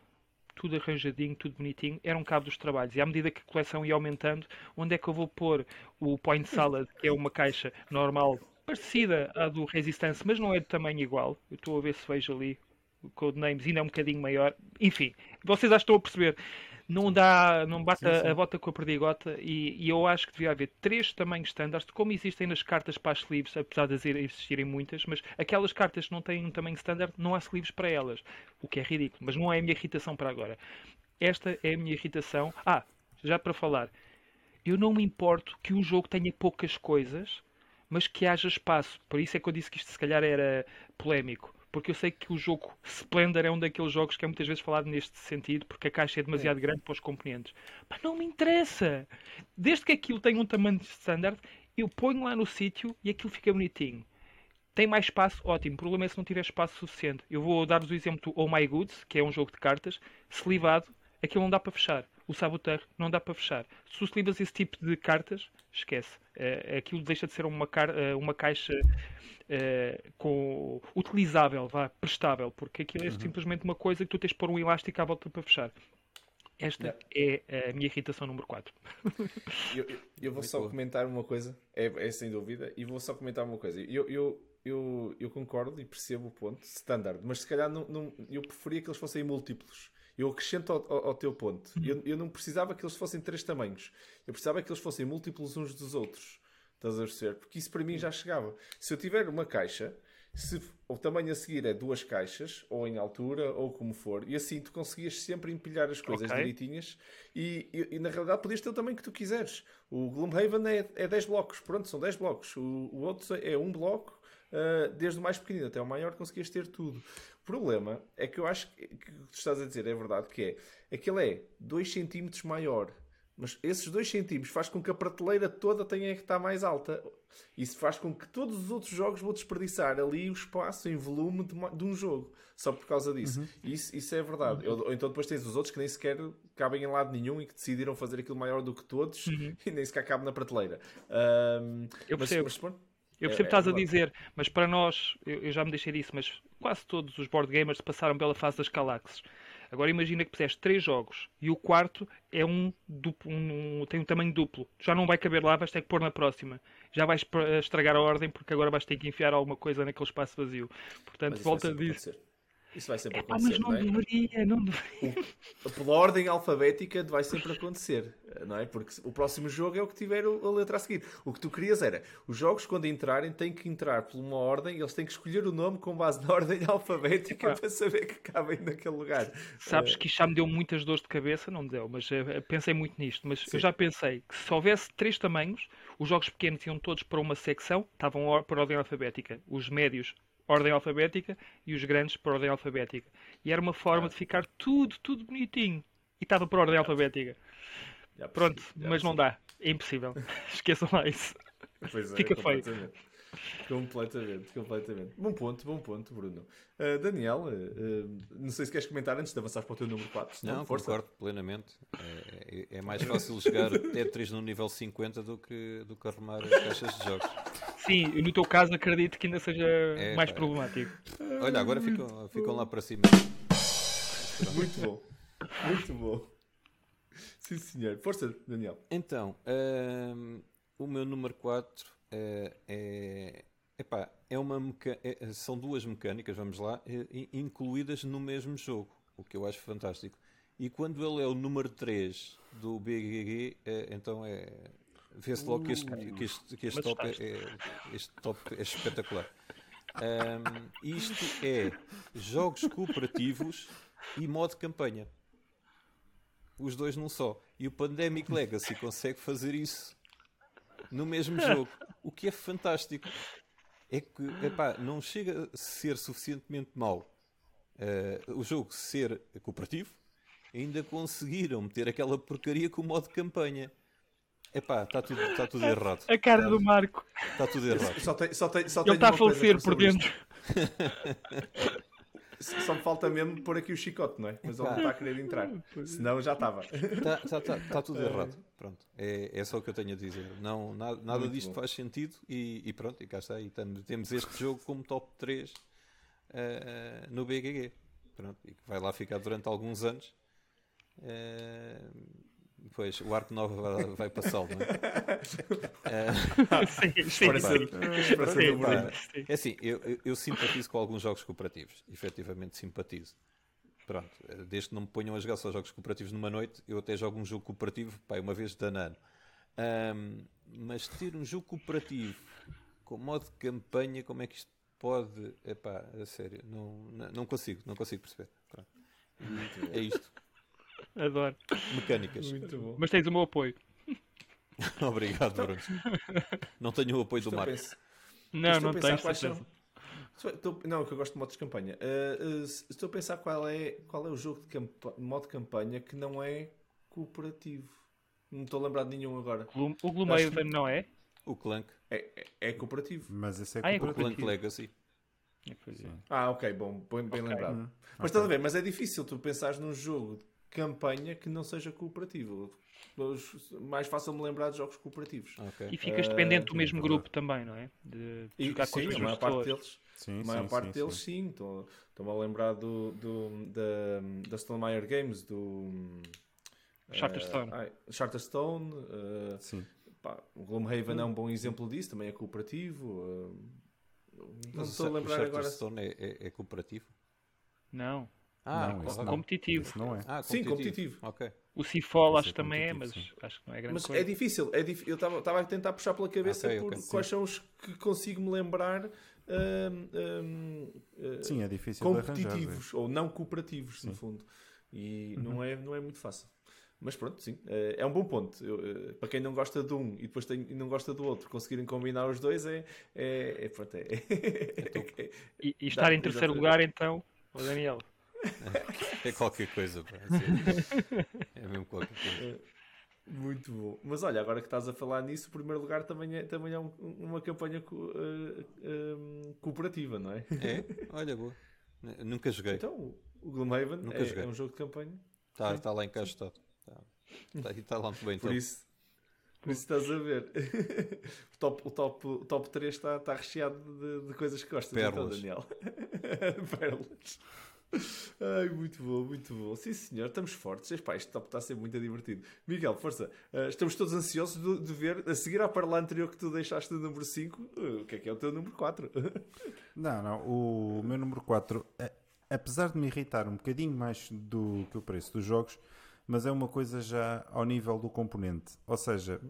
S2: tudo arranjadinho, tudo bonitinho, era um cabo dos trabalhos. E à medida que a coleção ia aumentando, onde é que eu vou pôr o Point Salad, que é uma caixa normal, parecida à do Resistance, mas não é de tamanho igual. Eu estou a ver se vejo ali o Codenames, ainda é um bocadinho maior. Enfim, vocês já estão a perceber. Não dá, não bate sim, sim. a bota com a perdigota e, e, eu acho que devia haver três tamanhos standards, como existem nas cartas para as sleeves, apesar de existirem muitas, mas aquelas cartas que não têm um tamanho standard, não há sleeves para elas, o que é ridículo, mas não é a minha irritação para agora. Esta é a minha irritação. Ah, já para falar, eu não me importo que um jogo tenha poucas coisas, mas que haja espaço. Por isso é que eu disse que isto se calhar era polémico. Porque eu sei que o jogo Splendor é um daqueles jogos que é muitas vezes falado neste sentido, porque a caixa é demasiado é. grande para os componentes. Mas não me interessa! Desde que aquilo tenha um tamanho standard, eu ponho lá no sítio e aquilo fica bonitinho. Tem mais espaço? Ótimo. O problema é se não tiver espaço suficiente. Eu vou dar-vos o exemplo do Oh My Goods, que é um jogo de cartas, slivado, aquilo não dá para fechar o Saboteur não dá para fechar. Se tu esse tipo de cartas, esquece. Uh, aquilo deixa de ser uma, car uh, uma caixa uh, com, utilizável, vá, prestável, porque aquilo é uhum. simplesmente uma coisa que tu tens de pôr um elástico à volta para fechar. Esta yeah. é a minha irritação número 4.
S1: eu, eu, eu, vou só comentar uma coisa, é, é, sem dúvida, e vou só comentar uma coisa. Eu, eu, eu, eu concordo e percebo o ponto, standard, mas se calhar não, não, eu preferia que eles fossem múltiplos. Eu acrescento ao, ao, ao teu ponto. Uhum. Eu, eu, não precisava que eles fossem três tamanhos. Eu precisava que eles fossem múltiplos uns dos outros. Estás a perceber? Porque isso para mim já chegava. Se eu tiver uma caixa, se o tamanho a seguir é duas caixas, ou em altura, ou como for, e assim tu conseguias sempre empilhar as coisas okay. direitinhas e, e, e, na realidade podias ter o tamanho que tu quiseres. O Gloomhaven é, é 10 blocos, pronto, são 10 blocos. O, o outro é um bloco, uh, desde o mais pequenino até o maior, conseguias ter tudo. O problema é que eu acho que, que o que tu estás a dizer é verdade, que é aquele é 2 cm maior. Mas esses 2 cm faz com que a prateleira toda tenha que estar mais alta. Isso faz com que todos os outros jogos vão desperdiçar ali o espaço em volume de, de um jogo. Só por causa disso. Uhum. Isso, isso é verdade. Uhum. Ou, então depois tens os outros que nem sequer cabem em lado nenhum e que decidiram fazer aquilo maior do que todos uhum. e nem sequer cabe na prateleira. Um,
S2: eu percebo. Mas, mas, eu percebo o que é, estás a dizer, mas para nós, eu, eu, já me deixei disso, mas quase todos os board gamers passaram pela fase das galaxies. Agora imagina que puseste três jogos e o quarto é um duplo, um, tem um tamanho duplo. Já não vai caber lá, vais ter que pôr na próxima. Já vais estragar a ordem porque agora vais ter que enfiar alguma coisa naquele espaço vazio. Portanto, volta a dizer.
S1: Isso vai sempre é, acontecer. Mas
S2: não,
S1: não é?
S2: deveria, não deveria.
S1: O, pela ordem alfabética vai sempre acontecer, não é? Porque o próximo jogo é o que tiver a letra a seguir. O que tu querias era, os jogos quando entrarem têm que entrar por uma ordem, eles têm que escolher o nome com base na ordem alfabética para saber que cabem naquele lugar.
S2: Sabes que isto já me deu muitas dores de cabeça, não me deu, mas uh, pensei muito nisto. Mas Sim. eu já pensei que se houvesse três tamanhos, os jogos pequenos iam todos para uma secção, estavam por ordem alfabética. Os médios ordem alfabética e os grandes por ordem alfabética. E era uma forma de ficar tudo, tudo bonitinho. E estava por ordem alfabética. Pronto, mas não dá. É impossível. Esqueçam lá isso.
S1: Pois é, Fica feio. Completamente, completamente. Bom ponto, bom ponto, Bruno. Uh, Daniel, uh, não sei se queres comentar antes de avançar para o teu número 4.
S4: Não, não concordo plenamente. É, é, é, mais fácil jogar Tetris no nível 50 do que, do que arrumar as caixas de jogos.
S2: Sim, no teu caso acredito que ainda seja é, mais problemático.
S4: Olha, agora ficam, ficam lá para cima.
S1: Muito bom, muito bom. Sim, senhor. Força, Daniel.
S4: Então, uh, o meu número 4 é, é, epá, é uma é, são duas mecânicas, vamos lá, é, incluídas no mesmo jogo, o que eu acho fantástico. E quando ele é o número 3 do BGG, é, então é. Vê-se logo que este, que este, que este, top é, é, este top é espetacular. Um, isto é jogos cooperativos e modo campanha. Os dois num só. E o Pandemic Legacy consegue fazer isso no mesmo jogo. O que é fantástico. É que epá, não chega a ser suficientemente mau uh, o jogo ser cooperativo, ainda conseguiram meter aquela porcaria com o modo campanha. Epá, está tudo, tá tudo errado.
S2: A cara do Marco.
S4: Está tudo errado.
S1: Só tem, só tem, só
S2: Ele está a falecer por dentro.
S1: Só me falta mesmo pôr aqui o chicote, não é? Mas ele não está a querer entrar. Senão já estava.
S4: Está tá, tá, tá tudo errado. Pronto. É, é só o que eu tenho a dizer. Não, nada, nada disto bom. faz sentido e, e, pronto, e cá está. E temos, temos este jogo como top 3 uh, uh, no BGG. Pronto, e que vai lá ficar durante alguns anos. Uh, Pois, o Arco Nova vai, vai passá-lo, não é?
S2: sim, sim,
S4: É assim, eu, eu, eu, simpatizo com alguns jogos cooperativos. Efetivamente simpatizo. Pronto, desde que não me ponham a jogar só jogos cooperativos numa noite, eu até jogo um jogo cooperativo, pá, uma vez de ano. Um, mas ter um jogo cooperativo com modo de campanha, como é que isto pode. Epá, a sério, não, não consigo, não consigo perceber. Pronto. É isto.
S2: Adoro.
S4: Mecânicas.
S2: Muito bom. Mas tens o meu apoio.
S4: Obrigado, Bruno. Não tenho o apoio
S1: estou
S4: do Marco.
S2: Não, não tenho. São...
S1: Estou... Não, que eu gosto de modos de campanha. Uh, uh, estou a pensar qual é, qual é o jogo de campa... modo de campanha que não é cooperativo. Não estou a lembrar de nenhum agora.
S2: O Gloomhaven que... não é?
S4: O Clank.
S1: É, é, é, cooperativo.
S3: Mas esse é
S4: ah,
S3: cooperativo.
S4: É o Clank Legacy.
S2: É.
S1: Ah, ok, bom, bem, bem okay. lembrado. Hum, mas okay. estás a ver, mas é difícil tu pensares num jogo campanha que não seja cooperativo. Mais fácil me lembrar de jogos cooperativos.
S2: Okay. E ficas dependente uh, do mesmo grupo também, não é? De
S1: jogar com sim, a maior parte deles. Sim, a maior sim, parte sim, deles, sim. Estou-me a lembrar do, do, da, da Stonemaier Games, do.
S2: Charterstone.
S1: Uh, Charterstone. Uh, sim. Pá, o Gloomhaven hum. é um bom exemplo disso, também é cooperativo. Uh,
S4: não estou a lembrar o agora. Charterstone é, é, é cooperativo?
S2: Não.
S4: Ah,
S2: não, co competitivo.
S3: Esse não é.
S1: Ah, competitivo. Sim, competitivo.
S4: Okay.
S2: O Cifol acho que também é, mas sim. acho que não é grande
S1: mas
S2: coisa.
S1: é difícil. É dif... Eu estava a tentar puxar pela cabeça okay, por okay, quais sim. são os que consigo me lembrar um, um,
S3: uh, sim, é difícil
S1: competitivos
S3: arranjar,
S1: ou não cooperativos, sim. no fundo. E uhum. não, é, não é muito fácil. Mas pronto, sim, é, é um bom ponto. Eu, eh, para quem não gosta de um e depois tem, não gosta do outro, conseguirem combinar os dois é. é, é, pronto, é,
S2: é e, e estar em terceiro lugar, então, o Daniel.
S4: É qualquer coisa, pá. É mesmo qualquer coisa.
S1: Muito bom. Mas olha, agora que estás a falar nisso, o primeiro lugar também é, também é um, uma campanha co, uh, um, cooperativa, não é?
S4: É? Olha, boa. Nunca joguei.
S1: Então, o Gloomhaven Nunca é, joguei. é um jogo de campanha.
S4: Está tá lá em casa, está. Está, está lá muito bem.
S1: Por então. isso, por isso estás a ver. o, top, o, top, o top 3 está, está recheado de, de coisas que gostas, então, Pérolas. então, Daniel. Pérolas. Ai, muito bom, muito bom. Sim, senhor, estamos fortes. Epá, top está a ser muito divertido. Miguel, força. Uh, estamos todos ansiosos de, de, ver, a seguir à parla anterior que tu deixaste no número 5, uh, eh, o que é que é o teu número 4?
S3: não, não. O meu número 4, é, apesar de me irritar um bocadinho mais do que o preço dos jogos, mas é uma coisa já ao nível do componente. Ou seja,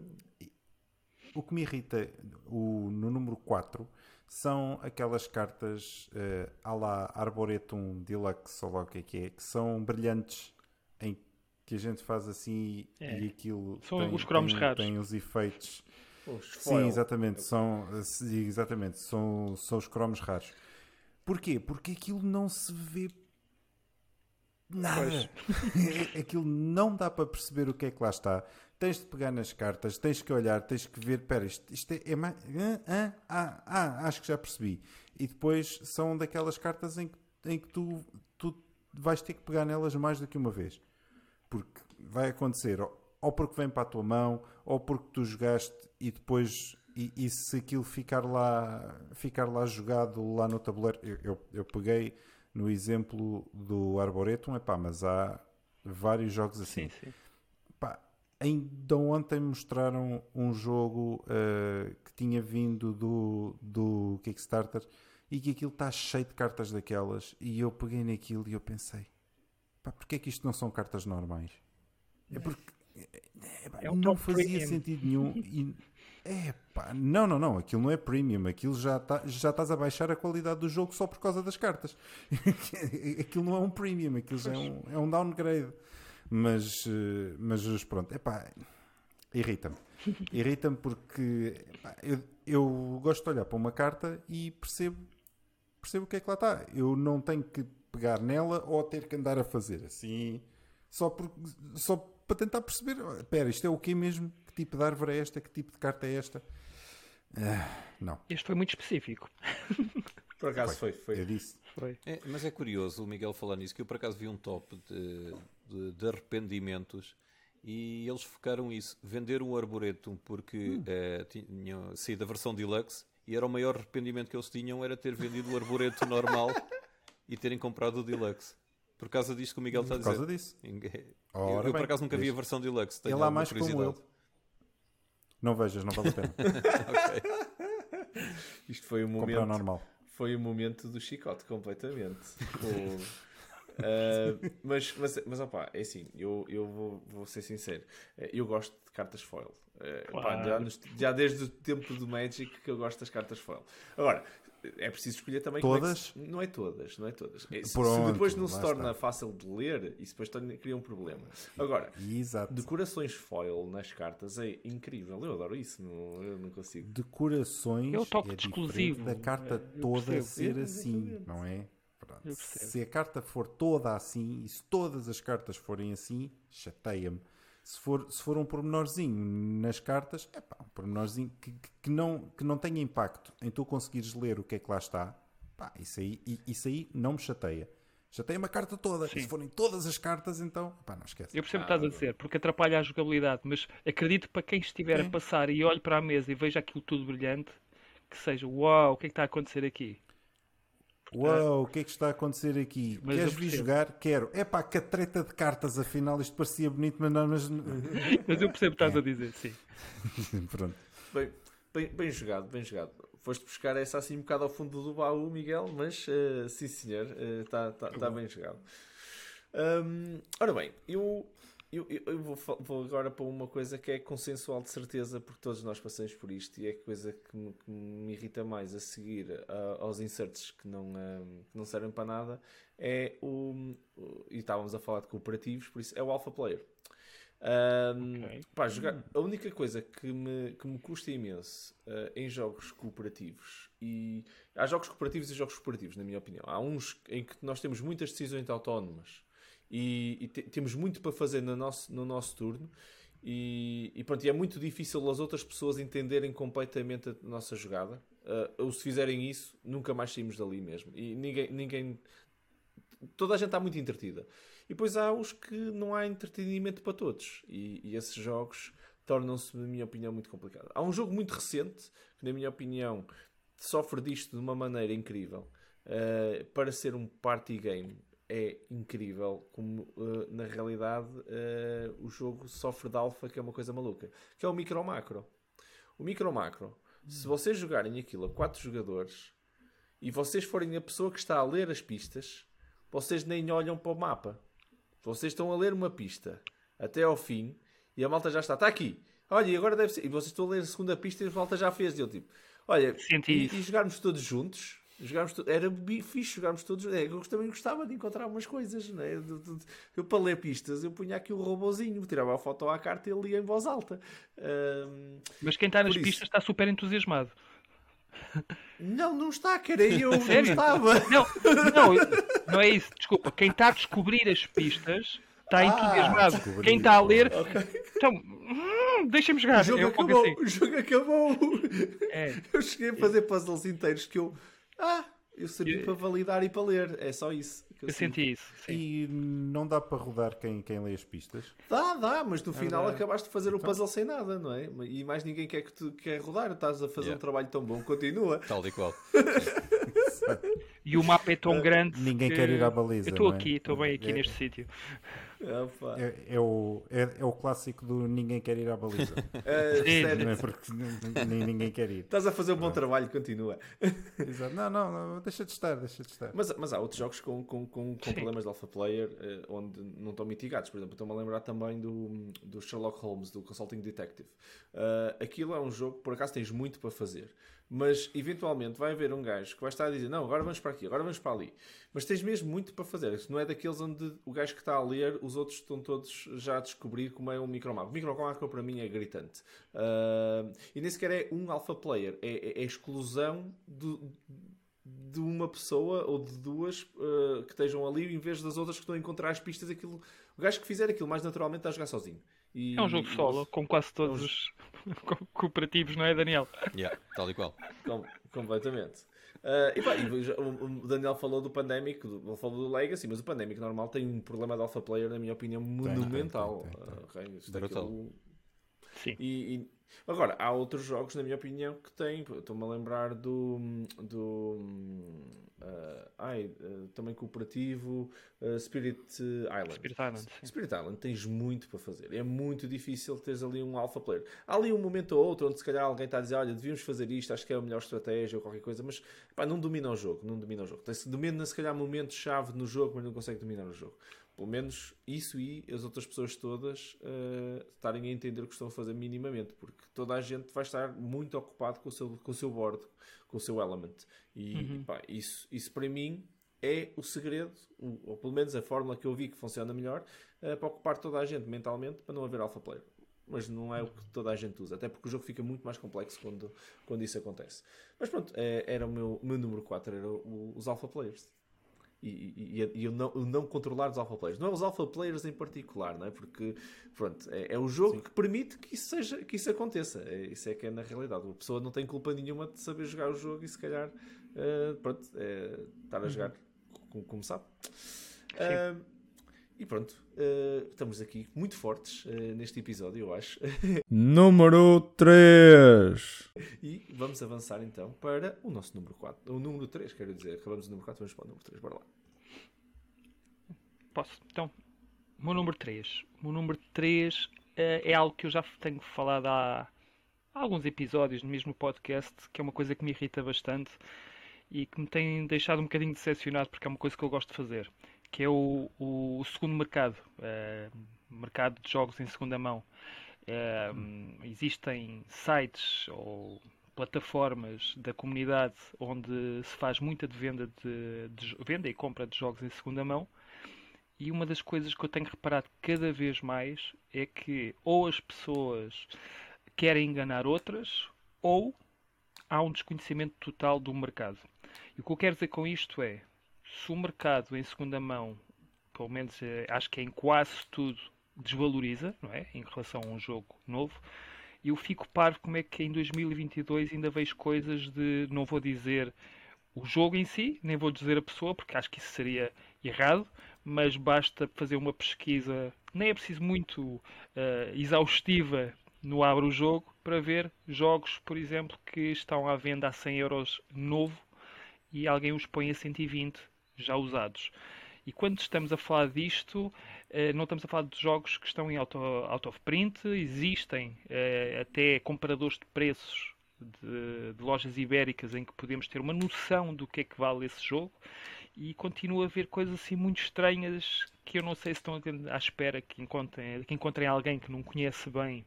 S3: o que me irrita o, no número 4 são aquelas cartas uh, à la Arboretum Deluxe, ou lá o que é que é, que são brilhantes, em que a gente faz assim é. e aquilo
S2: são tem, os cromos
S3: tem,
S2: raros.
S3: tem os efeitos. Os Sim, exatamente, são, exatamente, são, são os cromos raros. Porquê? Porque aquilo não se vê nada. aquilo não dá para perceber o que é que lá está tens de pegar nas cartas, tens que olhar, tens que ver, espera, isto, isto é, é mais... Ah, ah, ah, acho que já percebi. E depois são daquelas cartas em que, em que tu, tu vais ter que pegar nelas mais do que uma vez. Porque vai acontecer, ou porque vem para a tua mão, ou porque tu jogaste e depois e, e, se aquilo ficar lá ficar lá jogado lá no tabuleiro eu, eu, eu peguei no exemplo do Arboretum epá, mas há vários jogos assim
S2: sim, sim.
S3: Ainda ontem mostraram um jogo uh, que tinha vindo do, do Kickstarter e que aquilo está cheio de cartas daquelas. E eu peguei naquilo e eu pensei: pá, porque é que isto não são cartas normais? É porque é, é, não fazia sentido nenhum. E, É pá, não, não, não, aquilo não é premium, aquilo já, tá, já estás a baixar a qualidade do jogo só por causa das cartas. aquilo não é um premium, aquilo já é um, é um downgrade. Mas, eh, mas pronto, é pá, irrita-me. Irrita-me porque epá, eu, eu gosto de olhar para uma carta e percebo, percebo o que é que lá está. Eu não tenho que pegar nela ou ter que andar a fazer assim, só, por, só para tentar perceber, espera, isto é o que mesmo? Que tipo de árvore é esta? Que tipo de carta é esta? Uh, não.
S2: Este foi muito específico.
S1: Por acaso foi, foi.
S3: Eu disse.
S2: Foi.
S4: É, mas é curioso o Miguel falar nisso, que eu por acaso vi um top de, de, de arrependimentos e eles focaram isso, vender um Arboretum porque hum. uh, tinham saído a versão Deluxe e era o maior arrependimento que eles tinham era ter vendido o Arboretum normal e terem comprado o Deluxe. Por causa disto que o Miguel está a dizer.
S3: Por causa disso.
S4: Eu, eu por acaso nunca vi a versão Deluxe.
S3: Tenho Ele há mais como eu. Não vejas, não vale a pena.
S1: okay. Isto foi o momento.
S3: normal.
S1: Foi o momento do chicote, completamente. uh, mas, mas, mas opa, é assim, eu, eu vou, vou ser sincero. Eh, eu gosto de cartas foil. Uh, claro. já, já, desde o tempo do Magic que eu gosto das cartas foil. Agora, é preciso escolher também
S3: todas.
S1: É que, não é todas, não é todas. É, Pronto, se depois não se torna está. fácil de ler, isso depois torna, cria um problema. Agora,
S3: Exato.
S1: decorações foil nas cartas é incrível. Eu adoro isso, não, eu não consigo.
S3: Decorações é o toque é exclusivo da carta toda ser assim, não é? Se a carta for toda assim e se todas as cartas forem assim, chateia-me se for, se for um pormenorzinho nas cartas, é pá, um pormenorzinho que, que, não, que não tenha impacto em tu conseguires ler o que é que lá está, pá, isso aí, isso aí não me chateia. Chateia uma carta toda. Sim. Se forem todas as cartas, então, pá, não esquece.
S2: Eu percebo o que estás a dizer, porque atrapalha a jogabilidade, mas acredito para quem estiver a passar e olhe para a mesa e veja aquilo tudo brilhante, que seja, uau, o que é que está a acontecer aqui?
S3: Uau, o que é que está a acontecer aqui? Mas Queres vir jogar? Quero. É pá, que a treta de cartas, afinal, isto parecia bonito, mas não. Mas,
S2: mas eu percebo o que estás é. a dizer, sim.
S3: Pronto.
S1: Bem, bem, bem, jogado, bem jogado. Foste buscar essa assim um bocado ao fundo do baú, Miguel, mas uh, sim senhor, está uh, tá, tá bem jogado. Um, ora bem, eu eu, eu vou, vou, agora para uma coisa que é consensual de certeza, porque todos nós passamos por isto e é a coisa que me, que me irrita mais a seguir aos inserts que não, que não servem para nada é o, o, E estávamos a falar de cooperativos, por isso é o Alpha Player. Um, okay. pá, jogar, a única coisa que me, que me custa imenso uh, em jogos cooperativos e há jogos cooperativos e jogos cooperativos, na minha opinião. Há uns em que nós temos muitas decisões autónomas e, e te, temos muito para fazer no nosso, no nosso turno. E, e, pronto, e é muito difícil as outras pessoas entenderem completamente a nossa jogada. Uh, ou se fizerem isso, nunca mais saímos dali mesmo. E ninguém, ninguém. Toda a gente está muito entretida. E depois há os que não há entretenimento para todos. E, e esses jogos tornam-se, na minha opinião, muito complicados. Há um jogo muito recente que, na minha opinião, sofre disto de uma maneira incrível. Uh, para ser um party game é incrível como uh, na realidade uh, o jogo sofre de alfa que é uma coisa maluca que é o micro macro. O micro macro hum. se vocês jogarem aquilo a quatro jogadores e vocês forem a pessoa que está a ler as pistas vocês nem olham para o mapa. Vocês estão a ler uma pista até ao fim e a malta já está está aqui. Olha e agora deve ser. E vocês estão a ler a segunda pista e a malta já fez. Eu tipo olha e, e jogarmos todos juntos Jogámos era fixe, jogámos todos. É, eu também gostava de encontrar umas coisas, né? Eu, para ler pistas, eu punha aqui o robozinho, tirava a foto à carta e ele lia em voz alta. Um,
S2: Mas quem está nas pistas está super entusiasmado.
S1: Não, não está, era eu, não estava.
S2: Não, não, não é isso, desculpa. Quem está a descobrir as pistas está ah, entusiasmado. Quem está a ler. Okay. Então, hum, deixa-me jogar.
S1: O jogo, eu, acabou, assim. o jogo acabou. É. Eu cheguei a fazer puzzles inteiros que eu ah, eu servi eu... para validar e para ler. É só isso.
S2: eu, eu senti isso.
S3: Sim. E não dá para rodar quem, quem lê as pistas?
S1: Dá, dá, mas no é final verdade. acabaste de fazer então... o puzzle sem nada, não é? E mais ninguém quer que tu quer rodar. Estás a fazer yeah. um trabalho tão bom, continua.
S4: Tal e qual.
S2: e o mapa é tão grande.
S3: Ninguém que... quer ir à baliza.
S2: Eu estou aqui, estou bem aqui é. neste sítio.
S3: É, é, o, é, é, o clássico do ninguém quer ir à baliza.
S1: Uh,
S3: não é porque ninguém quer ir.
S1: Estás a fazer um bom trabalho, continua.
S3: Exato. Não, não, não, deixa de estar, deixa de estar.
S1: Mas, mas há outros jogos com, com, com, com problemas de alpha player uh, onde não estão mitigados. Por exemplo, estou-me a lembrar também do, do Sherlock Holmes, do Consulting Detective. Uh, aquilo é um jogo que por acaso tens muito para fazer mas eventualmente vai haver um gajo que vai estar a dizer: Não, agora vamos para aqui, agora vamos para ali. Mas tens mesmo muito para fazer. Não é daqueles onde o gajo que está a ler, os outros estão todos já a descobrir como é um micromapa. O micromapa para mim é gritante. Uh, e nem sequer é um alpha player, é, é, é exclusão de, de uma pessoa ou de duas uh, que estejam ali em vez das outras que estão a encontrar as pistas. Aquilo, o gajo que fizer aquilo mais naturalmente está a jogar sozinho.
S2: E, é um jogo solo, como quase todos é um... os cooperativos, não é, Daniel?
S4: Yeah, tal e qual.
S1: Com, completamente. Uh, e, pá, e, o Daniel falou do Pandemic, ele falou do Legacy, mas o Pandemic normal tem um problema de alpha player, na minha opinião, monumental. Tem, tem, tem, tem. Uh, Sim. E, e, agora, há outros jogos, na minha opinião, que têm. Estou-me a lembrar do. do uh, ai, uh, também cooperativo, uh, Spirit Island.
S2: Spirit Island.
S1: Spirit Island tens muito para fazer. É muito difícil teres ali um alpha player. Há ali um momento ou outro onde se calhar alguém está a dizer: Olha, devíamos fazer isto, acho que é a melhor estratégia ou qualquer coisa, mas pá, não domina o jogo. Não domina o jogo. Domina se calhar momentos-chave no jogo, mas não consegue dominar o jogo pelo menos isso e as outras pessoas todas uh, estarem a entender o que estão a fazer minimamente, porque toda a gente vai estar muito ocupado com o seu, com o seu board, com o seu element. E uhum. pá, isso, isso para mim é o segredo, ou pelo menos a fórmula que eu vi que funciona melhor, uh, para ocupar toda a gente mentalmente para não haver alpha player. Mas não é o que toda a gente usa, até porque o jogo fica muito mais complexo quando, quando isso acontece. Mas pronto, é, era o meu, meu número 4, era o, os alpha players e, e, e o, não, o não controlar os alpha players. Não é os alpha players em particular, não é? Porque pronto, é, é o jogo Sim. que permite que isso, seja, que isso aconteça. É, isso é que é na realidade. A pessoa não tem culpa nenhuma de saber jogar o jogo e se calhar uh, pronto, é, estar a uhum. jogar como, como sabe. Uh, e pronto, uh, estamos aqui muito fortes uh, neste episódio, eu acho.
S3: número 3!
S1: E vamos avançar então para o nosso número 4. O número 3, quero dizer. Acabamos o número 4, vamos para o número 3. Bora lá.
S2: Posso? Então, o meu número 3. O meu número 3 uh, eh, é algo que eu já tenho falado há, há alguns episódios no mesmo podcast, que é uma coisa que me irrita bastante e que me tem deixado um bocadinho decepcionado porque é uma coisa que eu gosto de fazer que é o, o segundo mercado, uh, mercado de jogos em segunda mão. Uh, existem sites ou plataformas da comunidade onde se faz muita de venda, de, de, venda e compra de jogos em segunda mão. E uma das coisas que eu tenho reparado cada vez mais é que ou as pessoas querem enganar outras ou há um desconhecimento total do mercado. E o que eu quero dizer com isto é, se o mercado em segunda mão, pelo menos eh, acho que é em quase tudo, desvaloriza, não é? Em relação a um jogo novo, eu fico parvo como é que em 2022 ainda vejo coisas de, não vou dizer o jogo em si, nem vou dizer a pessoa, porque acho que isso seria errado, mas basta fazer uma pesquisa, nem é preciso muito uh, exaustiva no Abre o Jogo, para ver jogos, por exemplo, que estão à venda a 100 euros novo e alguém os põe a 120 já usados. E quando estamos a falar disto, eh, não estamos a falar de jogos que estão em out, out of print, existem eh, até comparadores de preços de, de, lojas ibéricas em que podemos ter uma noção do que é que vale esse jogo e continua a haver coisas assim muito estranhas que eu não sei se estão à espera que encontrem, que encontrem alguém que não conhece bem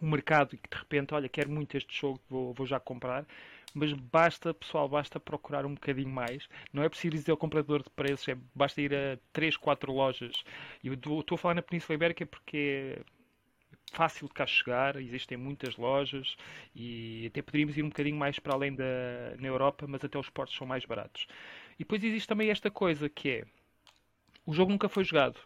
S2: o mercado e que de repente, olha, quero muito este jogo, vou, vou já comprar mas basta, pessoal, basta procurar um bocadinho mais. Não é preciso dizer ao comprador de preços, é, basta ir a 3, 4 lojas. E eu estou a falar na Península Ibérica porque é fácil de cá chegar, existem muitas lojas e até poderíamos ir um bocadinho mais para além da na Europa, mas até os portos são mais baratos. E depois existe também esta coisa que é o jogo nunca foi jogado,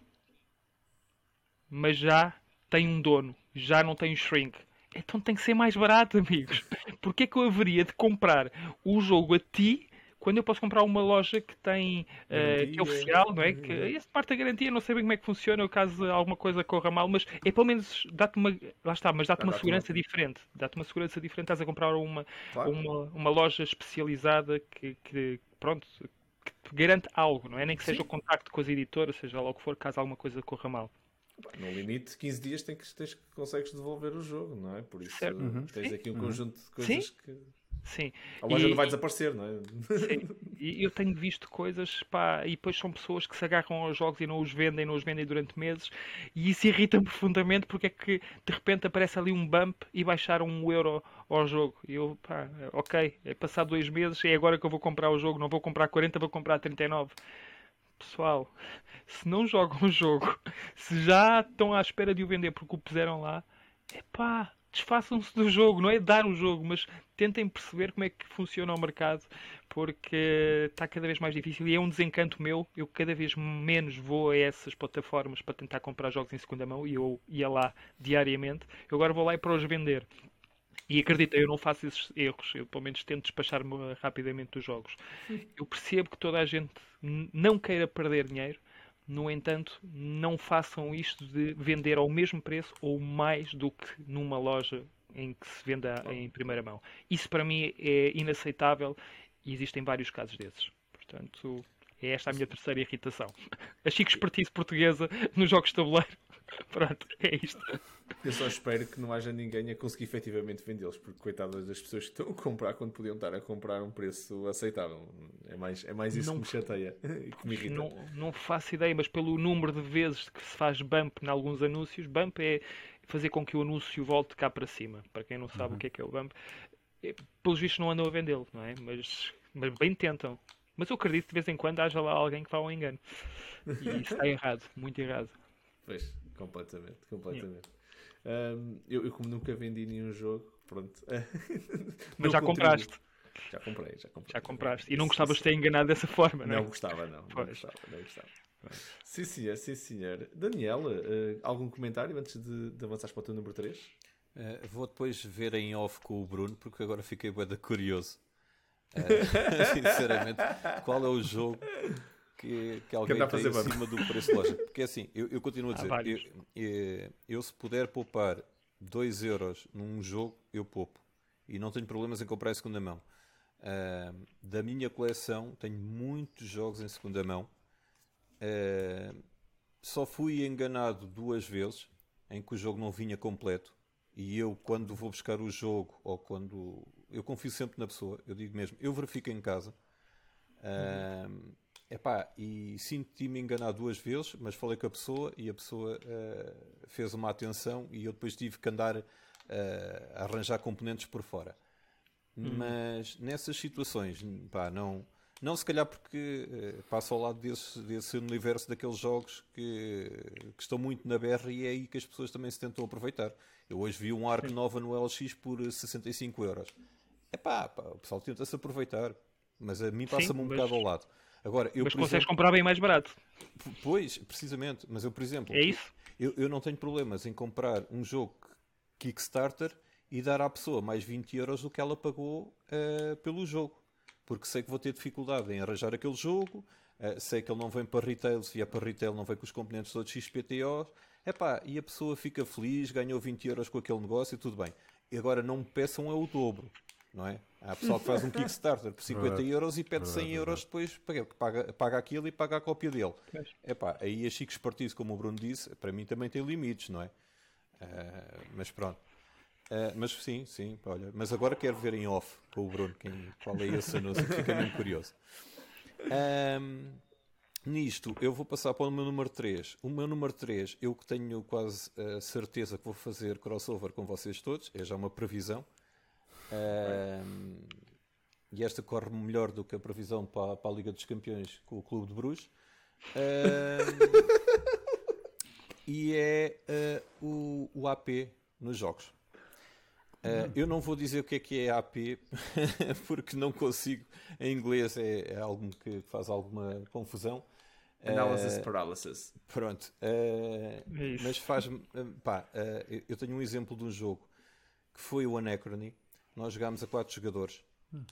S2: mas já tem um dono, já não tem um shrink. Então tem que ser mais barato, amigos. Porquê é que eu haveria de comprar o jogo a ti quando eu posso comprar uma loja que tem uh, que é oficial, não é? Que, essa parte da garantia não sei bem como é que funciona, caso alguma coisa corra mal, mas é pelo menos dá-te uma. Lá está, mas dá-te uma segurança uma... diferente. Dá-te uma segurança diferente. Estás a comprar uma, claro. uma, uma loja especializada que, que pronto, garante algo, não é? Nem que seja Sim. o contacto com as editoras, seja lá o que for, caso alguma coisa corra mal.
S1: No limite, 15 dias tem que, tens, consegues devolver o jogo, não é? Por isso uhum. tens aqui um uhum. conjunto de coisas Sim. que.
S2: Sim.
S1: A loja e, não vai desaparecer, não é?
S2: Sim. E eu tenho visto coisas, pá, e depois são pessoas que se agarram aos jogos e não os vendem, não os vendem durante meses, e isso irrita-me profundamente porque é que de repente aparece ali um bump e baixaram um euro ao jogo. E eu, pá, ok, é passar dois meses, é agora que eu vou comprar o jogo, não vou comprar 40, vou comprar 39 pessoal, se não jogam o jogo, se já estão à espera de o vender porque o puseram lá, é pá, desfaçam-se do jogo, não é dar o jogo, mas tentem perceber como é que funciona o mercado, porque está cada vez mais difícil e é um desencanto meu. Eu cada vez menos vou a essas plataformas para tentar comprar jogos em segunda mão e eu ia lá diariamente. Eu agora vou lá e para os vender. E acredita, eu não faço esses erros, eu pelo menos tento despachar-me rapidamente dos jogos. Eu percebo que toda a gente não queira perder dinheiro, no entanto, não façam isto de vender ao mesmo preço ou mais do que numa loja em que se venda em primeira mão. Isso para mim é inaceitável e existem vários casos desses. Portanto, é esta a minha terceira irritação. A chique expertise portuguesa nos jogos de tabuleiro. Pronto, é isto.
S1: Eu só espero que não haja ninguém a conseguir efetivamente vendê-los, porque coitadas das pessoas que estão a comprar quando podiam estar a comprar um preço aceitável. É mais, é mais isso não, que me chateia e que me irrita.
S2: Não, não faço ideia, mas pelo número de vezes que se faz bump em alguns anúncios, bump é fazer com que o anúncio volte cá para cima. Para quem não sabe uhum. o que é que é o bump, é, pelos vistos não andam a vendê-lo, não é? Mas, mas bem tentam. Mas eu acredito que de vez em quando haja lá alguém que vá ao engano. E isso está errado, muito errado.
S1: Pois, completamente, completamente. Um, eu, eu, como nunca vendi nenhum jogo, pronto.
S2: Mas já compraste.
S1: Já comprei, já comprei.
S2: Já compraste. E não gostavas de ter enganado dessa forma, não
S1: é? Não gostava, não. Não gostava, não gostava. Sim, senhor, sim, senhor. Daniela, uh, algum comentário antes de, de avançares para o teu número 3? Uh,
S4: eh, vou depois ver em off com o Bruno, porque agora fiquei bem curioso. Uh, sinceramente, qual é o jogo que, que alguém que tem em cima do preço de loja. Porque assim, eu, eu continuo a dizer, eu, eu, eu, se puder poupar 2 euros num jogo, eu poupo. E não tenho problemas em comprar em segunda mão. Uh, da minha coleção, tenho muitos jogos em segunda mão. Uh, só fui enganado duas vezes em que o jogo não vinha completo. E eu, quando vou buscar o jogo, ou quando. Eu confio sempre na pessoa, eu digo mesmo, eu verifico em casa. Uh, uhum Epá, e senti-me enganado duas vezes, mas falei com a pessoa e a pessoa uh, fez uma atenção e eu depois tive que andar uh, a arranjar componentes por fora. Hum. Mas nessas situações, pá, não, não se calhar porque uh, passo ao lado desse, desse universo daqueles jogos que, que, estão muito na berra e é aí que as pessoas também se tentam aproveitar. Eu hoje vi um Arco Nova no LX por 65 euros. Epá, pá, o pessoal tenta-se aproveitar, mas a mim passa-me um mas... bocado ao lado. Agora, eu,
S2: mas consegues exemplo, comprar bem mais barato.
S4: Pois, precisamente. Mas eu, por exemplo,
S2: é isso?
S4: Eu, eu não tenho problemas em comprar um jogo Kickstarter e dar à pessoa mais 20 euros do que ela pagou uh, pelo jogo. Porque sei que vou ter dificuldade em arranjar aquele jogo, uh, sei que ele não vem para retail, se vier para retail não vem com os componentes todos XPTO. Epá, e a pessoa fica feliz, ganhou 20 euros com aquele negócio e tudo bem. E agora não me peçam é o dobro não é? Há pessoal que faz um Kickstarter por 50 euros e pede 100 euros depois, paga, paga aquilo e paga a cópia dele. É pá, aí a Chico Partidos, como o Bruno disse, para mim também tem limites, não é? Uh, mas pronto. Uh, mas sim, sim, olha. Mas agora quero ver em off com o Bruno quem, qual é esse anúncio, fica mesmo curioso. Um, nisto, eu vou passar para o meu número 3. O meu número 3, eu que tenho quase a certeza que vou fazer crossover com vocês todos, é já uma previsão e esta corre melhor do que a previsão para, para, a Liga dos Campeões com o Clube de Bruges. e é uh, o, o, AP nos jogos. Uh, eu não vou dizer o que é que é AP, porque não consigo. Em inglês é, é algo que faz alguma confusão.
S1: Analysis uh, paralysis.
S4: Pronto. Uh, mas faz-me. Pá, eu tenho um exemplo de um jogo que foi o Anachrony, nós jogámos a quatro jogadores hum.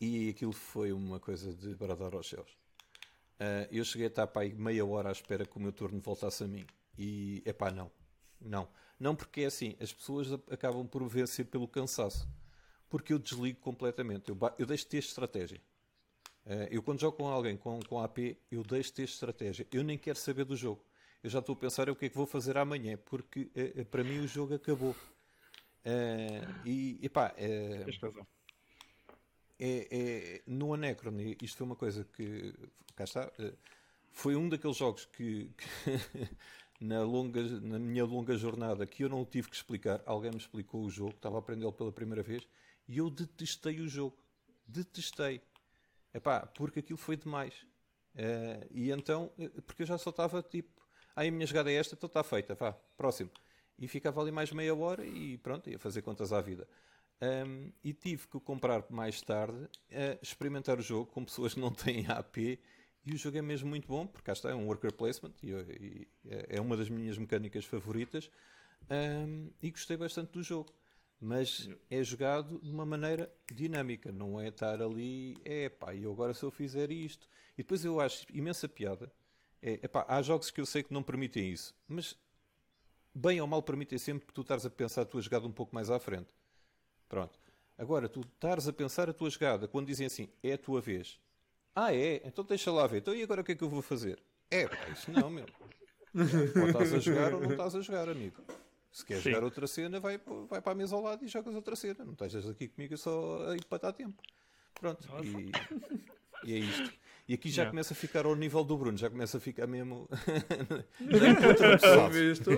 S4: e aquilo foi uma coisa de bradar aos céus. Uh, eu cheguei a estar para aí meia hora à espera que o meu turno voltasse a mim. E é pá, não. Não. Não porque é assim, as pessoas acabam por vencer pelo cansaço. Porque eu desligo completamente. Eu, eu deixo de ter estratégia. Uh, eu quando jogo com alguém com, com AP, eu deixo de ter estratégia. Eu nem quero saber do jogo. Eu já estou a pensar o que é que vou fazer amanhã, porque uh, para mim o jogo acabou. Uh, e, epá, é, é, no Anecron, isto foi uma coisa que, cá está, foi um daqueles jogos que, que na, longa, na minha longa jornada que eu não tive que explicar, alguém me explicou o jogo, estava a aprendê-lo pela primeira vez e eu detestei o jogo. Detestei. Epá, porque aquilo foi demais. Uh, e então, eh, porque eu já só estava tipo, ah, a minha jogada é esta, então está feita, vá, próximo. E ficava ali mais meia hora e pronto, ia fazer contas à vida. Um, e tive que comprar mais tarde, experimentar o jogo com pessoas que não têm AP e o jogo é mesmo muito bom, porque cá está, é um worker placement e, e é uma das minhas mecânicas favoritas. Um, e gostei bastante do jogo mas é jogado de uma maneira dinâmica, não é estar ali, é pá, e agora se eu fizer isto. E depois eu acho imensa piada. É, epá, há jogos que eu sei que não permitem isso, mas bem ou mal permitem sempre que tu estares a pensar a tua jogada um pouco mais à frente. Pronto. Agora, tu estares a pensar a tua jogada quando dizem assim, é a tua vez. Ah, é? Então deixa lá ver. Então e agora o que é que eu vou fazer? É, pá, isso não, meu. ou estás a jogar ou não estás a jogar, amigo. Se queres Sim. jogar outra cena, vai, vai para a mesa ao lado e jogas outra cena. Não estejas aqui comigo só a empatar tempo. Pronto. E, e, é isto. E aqui já começa a ficar ao nível do Bruno, já começa a ficar mesmo.
S1: contra Estou...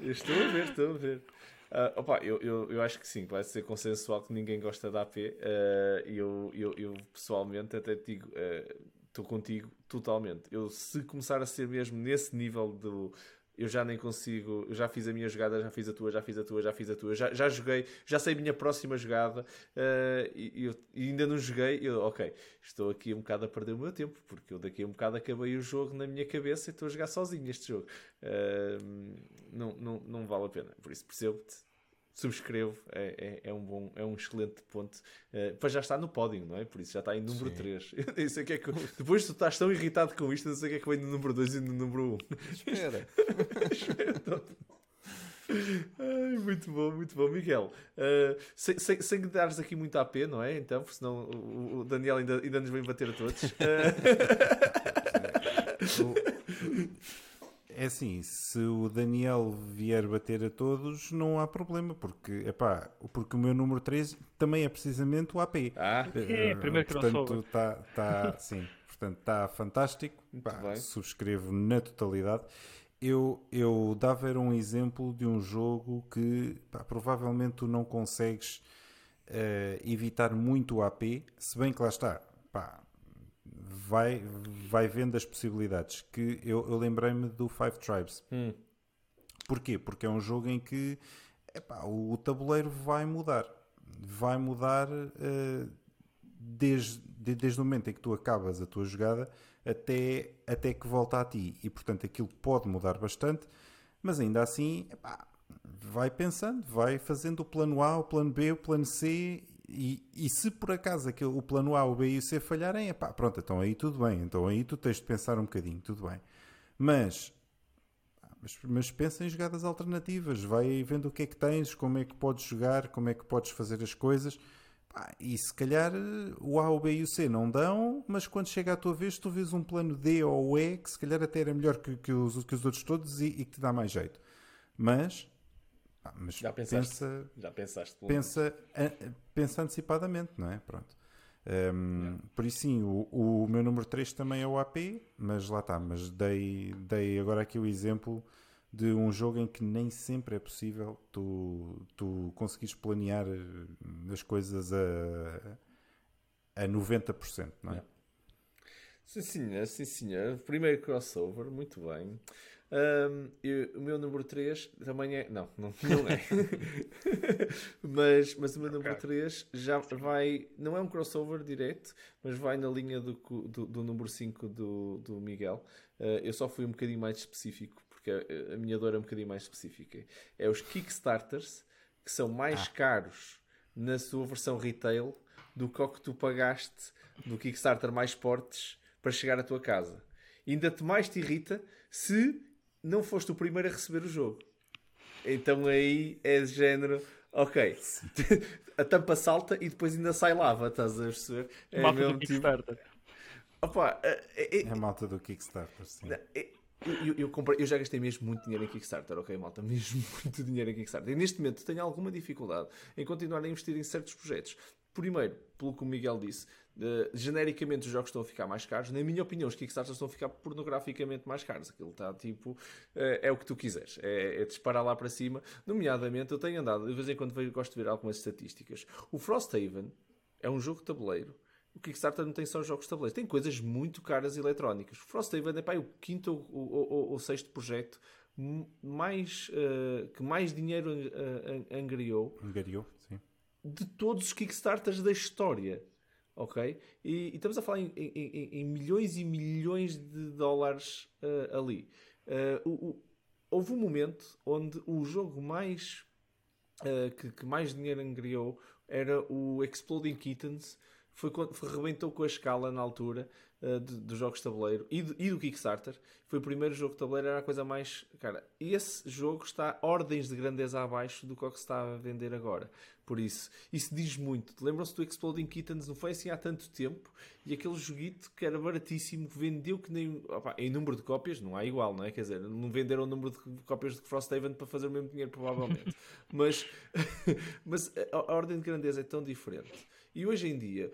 S1: estou a ver, estou a ver. Uh, opa, eu, eu, eu acho que sim, vai ser consensual que ninguém gosta da AP. Uh, eu, eu, eu pessoalmente até te digo, uh, estou contigo totalmente. Eu se começar a ser mesmo nesse nível do eu já nem consigo, eu já fiz a minha jogada, já fiz a tua, já fiz a tua, já fiz a tua, já, já joguei, já sei a minha próxima jogada uh, e, eu, e, ainda não joguei. Eu, ok, estou aqui um bocado a perder o meu tempo, porque eu daqui a um bocado acabei o jogo na minha cabeça e estou a jogar sozinho este jogo. Uh, não, não, não vale a pena, por isso percebo-te subscrevo, é, é, é, um bom, é um excelente ponto. Uh, para já está no pódio, não é? Por isso já está em número Sim. 3. Eu sei que é que, depois tu estás tão irritado com isto, não sei o que é que vem no número 2 e no número 1.
S4: Espera.
S1: Espera. Ai, muito bom, muito bom, Miguel. Uh, sem, sem, sem dares aqui muito AP, não é? Então, porque senão o, o Daniel ainda, ainda nos vem bater a todos.
S3: Uh... É assim, se o Daniel vier bater a todos, não há problema, porque, epá, porque o meu número 3 também é precisamente o AP.
S1: Ah,
S2: é, uh, primeiro
S3: portanto, está tá, sim, portanto, está fantástico. Pá, subscrevo na totalidade. Eu, eu dava era um exemplo de um jogo que pá, provavelmente tu não consegues uh, evitar muito o AP, se bem que lá está, pá, vai, vai vendo as possibilidades. Que eu, eu lembrei-me do Five Tribes.
S1: Hum.
S3: Porquê? Porque é um jogo em que epá, o, o tabuleiro vai mudar. Vai mudar uh, desde, de, desde o momento em que tu acabas a tua jogada até, até que volta a ti. E portanto aquilo pode mudar bastante, mas ainda assim epá, vai pensando, vai fazendo o plano A, o plano B, o plano C e, e se por acaso aquele, o plano A, o B e o C falharem, epá, pronto, então aí tudo bem. Então aí tu tens de pensar um bocadinho, tudo bem. Mas, mas, mas pensa em jogadas alternativas. Vai vendo o que é que tens, como é que podes jogar, como é que podes fazer as coisas. e se calhar o A, o B e o C não dão, mas quando chega a tua vez tu vês um plano D ou E que se calhar até era melhor que, que, os, que os outros todos e, e que te dá mais jeito. Mas ah, mas
S1: já pensaste, pensa, já pensaste
S3: pensa, pensa antecipadamente, não é? Pronto. Um, por isso sim, o, o, meu número 3 também é o AP, mas lá está, mas dei, dei agora aqui o exemplo de um jogo em que nem sempre é possível tu, tu conseguires planear eh, as coisas a, a 90%, não é?
S1: Sim, senhor, sim, senhor. Primeiro crossover, muito bem. Um, eu, o meu número 3 também é. Não, não, não é. mas, mas o meu número 3 já vai. Não é um crossover direto, mas vai na linha do, do, do número 5 do, do Miguel. Uh, eu só fui um bocadinho mais específico, porque a, a, minha dor é um bocadinho mais específica. É os Kickstarters que são mais ah. caros na sua versão retail do que o que tu pagaste do Kickstarter mais fortes para chegar à tua casa. E ainda te mais te irrita se não foste o primeiro a receber o jogo. Então aí é de género, ok. a tampa salta e depois ainda sai lava, estás a perceber?
S2: É malta mesmo, do tipo, Kickstarter. Tipo...
S1: Opa, é,
S3: é, é, a malta do Kickstarter, sim.
S1: É, eu, eu, comprei, eu, já gastei mesmo muito dinheiro em Kickstarter, ok, malta? Mesmo muito dinheiro em Kickstarter. E neste momento tenho alguma dificuldade em continuar a investir em certos projetos. Primeiro, pelo que o Miguel disse, uh, genericamente os jogos estão a ficar mais caros. Na minha opinião, os Kickstarters estão a ficar pornograficamente mais caros. Aquilo está tipo. Uh, é o que tu quiseres. É, é disparar lá para cima. Nomeadamente, eu tenho andado, de vez em quando vejo, gosto de ver algumas estatísticas. O Frosthaven é um jogo de tabuleiro. O Kickstarter não tem só jogos de tabuleiro. Tem coisas muito caras eletrónicas. O Frosthaven é pá, o quinto ou, ou, ou, ou sexto projeto mais, uh, que mais dinheiro angariou.
S3: Angariou, sim
S1: de todos os Kickstarters da história. Ok? E, e estamos a falar em, em, em, milhões e milhões de dólares uh, ali. Uh, o, o, houve um momento onde o jogo mais uh, que, que, mais dinheiro angriou era o Exploding Kittens. Foi quando foi, rebentou com a escala na altura uh, dos jogos de tabuleiro e, e, do Kickstarter. Foi o primeiro jogo de tabuleiro, era a coisa mais. Cara, esse jogo está ordens de grandeza abaixo do que, é que se está a vender agora. Por isso, isso diz muito. Lembram-se do Exploding Kittens? Não foi assim há tanto tempo. E aquele joguito que era baratíssimo, vendeu que nem. Opa, em número de cópias, não há igual, não é? Quer dizer, não venderam o número de cópias de Frosthaven para fazer o mesmo dinheiro, provavelmente. mas, mas a, a ordem de grandeza é tão diferente. E hoje em dia,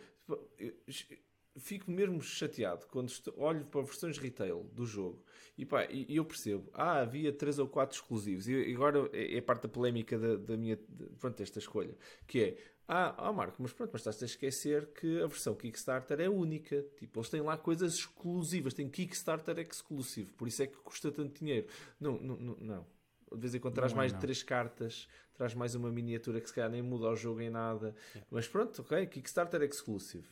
S1: fico mesmo chateado quando estou, olho para versões retail do jogo e, pá, e, eu percebo, ah, havia 3 ou 4 exclusivos e agora é, é parte da polémica da, da minha, de, pronto, desta escolha, que é ah, ah, Marco, mas pronto, mas estás a esquecer que a versão Kickstarter é única. Tipo, eles têm lá coisas exclusivas, tem Kickstarter exclusivo, por isso é que custa tanto dinheiro. Não, não, não. De vez em quando traz não é mais de três cartas, traz mais uma miniatura que se calhar nem muda o jogo em nada. Yeah. Mas pronto, ok, Kickstarter exclusive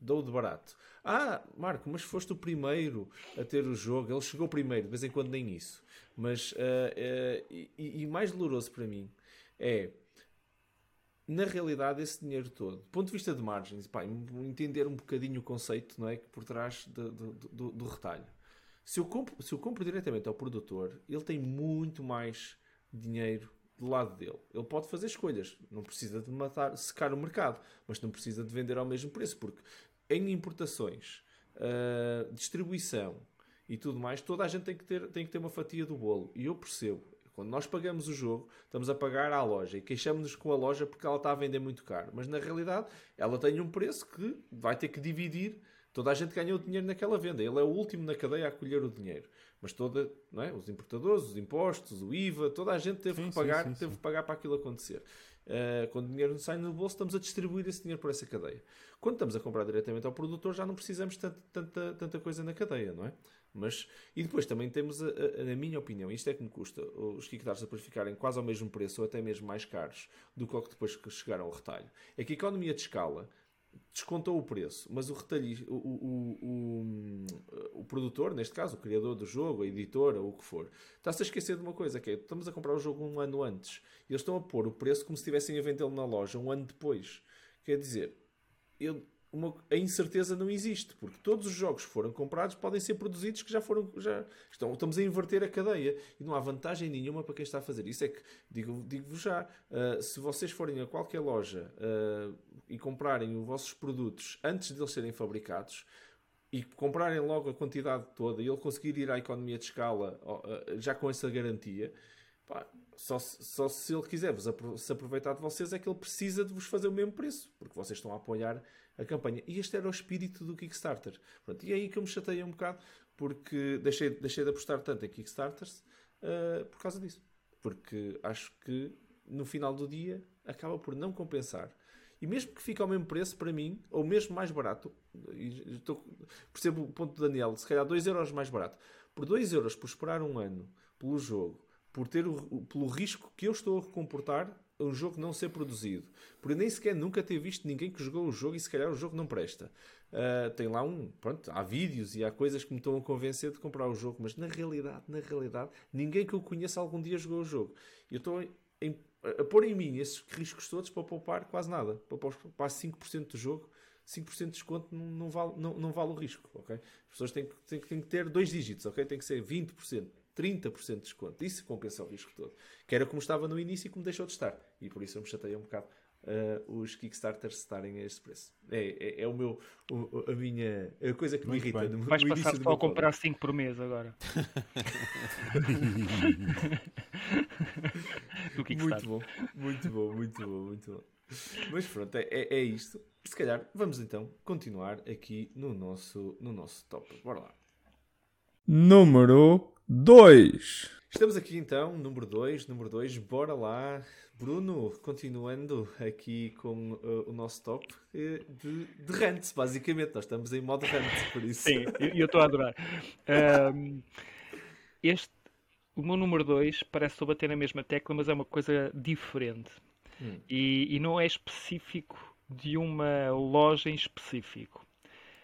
S1: dou de barato. Ah, Marco, mas foste o primeiro a ter o jogo. Ele chegou primeiro, de vez em quando nem isso. Mas, uh, uh, e, e, mais doloroso para mim é, na realidade, esse dinheiro todo, do ponto de vista de margens, pá, entender um bocadinho o conceito não é, que por trás do, do, do retalho. Se eu, compro, se eu compro diretamente ao produtor, ele tem muito mais dinheiro do lado dele. Ele pode fazer escolhas, não precisa de matar, secar o mercado, mas não precisa de vender ao mesmo preço, porque em importações, uh, distribuição e tudo mais, toda a gente tem que, ter, tem que ter uma fatia do bolo. E eu percebo. Quando nós pagamos o jogo, estamos a pagar à loja e queixamos-nos com a loja porque ela está a vender muito caro. Mas na realidade, ela tem um preço que vai ter que dividir. Toda a gente ganhou dinheiro naquela venda. Ele é o último na cadeia a colher o dinheiro. Mas toda, não é? os importadores, os impostos, o IVA, toda a gente teve sim, que pagar, sim, sim, teve que pagar para aquilo acontecer. Uh, quando o dinheiro sai no bolso, estamos a distribuir esse dinheiro por essa cadeia. Quando estamos a comprar diretamente ao produtor, já não precisamos de tanta, tanta, coisa na cadeia, não é? Mas, e depois também temos, a, a, na minha opinião, isto é que me custa, os Kickstarters depois ficarem quase ao mesmo preço ou até mesmo mais caros do que o que depois chegaram ao retalho. É que a economia de escala descontou o preço, mas o retalhista, o, o, o, o, produtor, neste caso, o criador do jogo, a editora, o que for, está-se a esquecer de uma coisa, que é, estamos a comprar o jogo um ano antes, e eles estão a pôr o preço como se estivessem a vendê-lo na loja um ano depois. Quer dizer, eu, uma, a incerteza não existe, porque todos os jogos que foram comprados podem ser produzidos que já foram. Já estão, estamos a inverter a cadeia e não há vantagem nenhuma para quem está a fazer isso. É que, digo-vos digo já, uh, se vocês forem a qualquer loja uh, e comprarem os vossos produtos antes de eles serem fabricados e comprarem logo a quantidade toda e ele conseguir ir à economia de escala uh, já com essa garantia. Só, só se ele quiser se aproveitar de vocês é que ele precisa de vos fazer o mesmo preço, porque vocês estão a apoiar a campanha. E este era o espírito do Kickstarter. Pronto, e é aí que eu me chatei um bocado, porque deixei, deixei de apostar tanto em Kickstarters uh, por causa disso. Porque acho que no final do dia acaba por não compensar. E mesmo que fique ao mesmo preço para mim, ou mesmo mais barato, estou, percebo o ponto do Daniel, se calhar 2 euros mais barato, por 2 euros por esperar um ano pelo jogo, por ter o, pelo risco que eu estou a comportar um jogo não ser produzido. Por nem sequer nunca ter visto ninguém que jogou o jogo e se calhar o jogo não presta. Uh, tem lá um, pronto, há vídeos e há coisas que me estão a convencer de comprar o jogo, mas na realidade, na realidade, ninguém que eu conheça algum dia jogou o jogo. Eu estou a pôr em mim esses riscos todos para poupar quase nada, para poupar 5% do jogo. 5% de desconto não, não, vale, não, não vale o risco, ok? As pessoas têm, têm, têm que ter dois dígitos, ok? Tem que ser 20%, 30% de desconto. Isso compensa o risco todo. Que era como estava no início e como deixou de estar. E por isso eu me chatei um bocado uh, os Kickstarters estarem a este preço. É, é, é o meu, o, a minha a coisa que Muito me irrita. No,
S2: Vais no passar só a comprar 5 por mês agora.
S1: muito bom, muito bom, muito bom, muito bom. Mas pronto, é, é, é isto. Se calhar vamos então continuar aqui no nosso, no nosso top. Bora lá. Número 2. Estamos aqui então, número 2, número 2, bora lá. Bruno, continuando aqui com uh, o nosso top uh, de, de rant, basicamente. Nós estamos em modo rant, por isso.
S2: Sim, eu estou a adorar. Um, este, o meu número 2 parece que bater na mesma tecla, mas é uma coisa diferente. Hum. E, e, não é específico de uma loja em específico.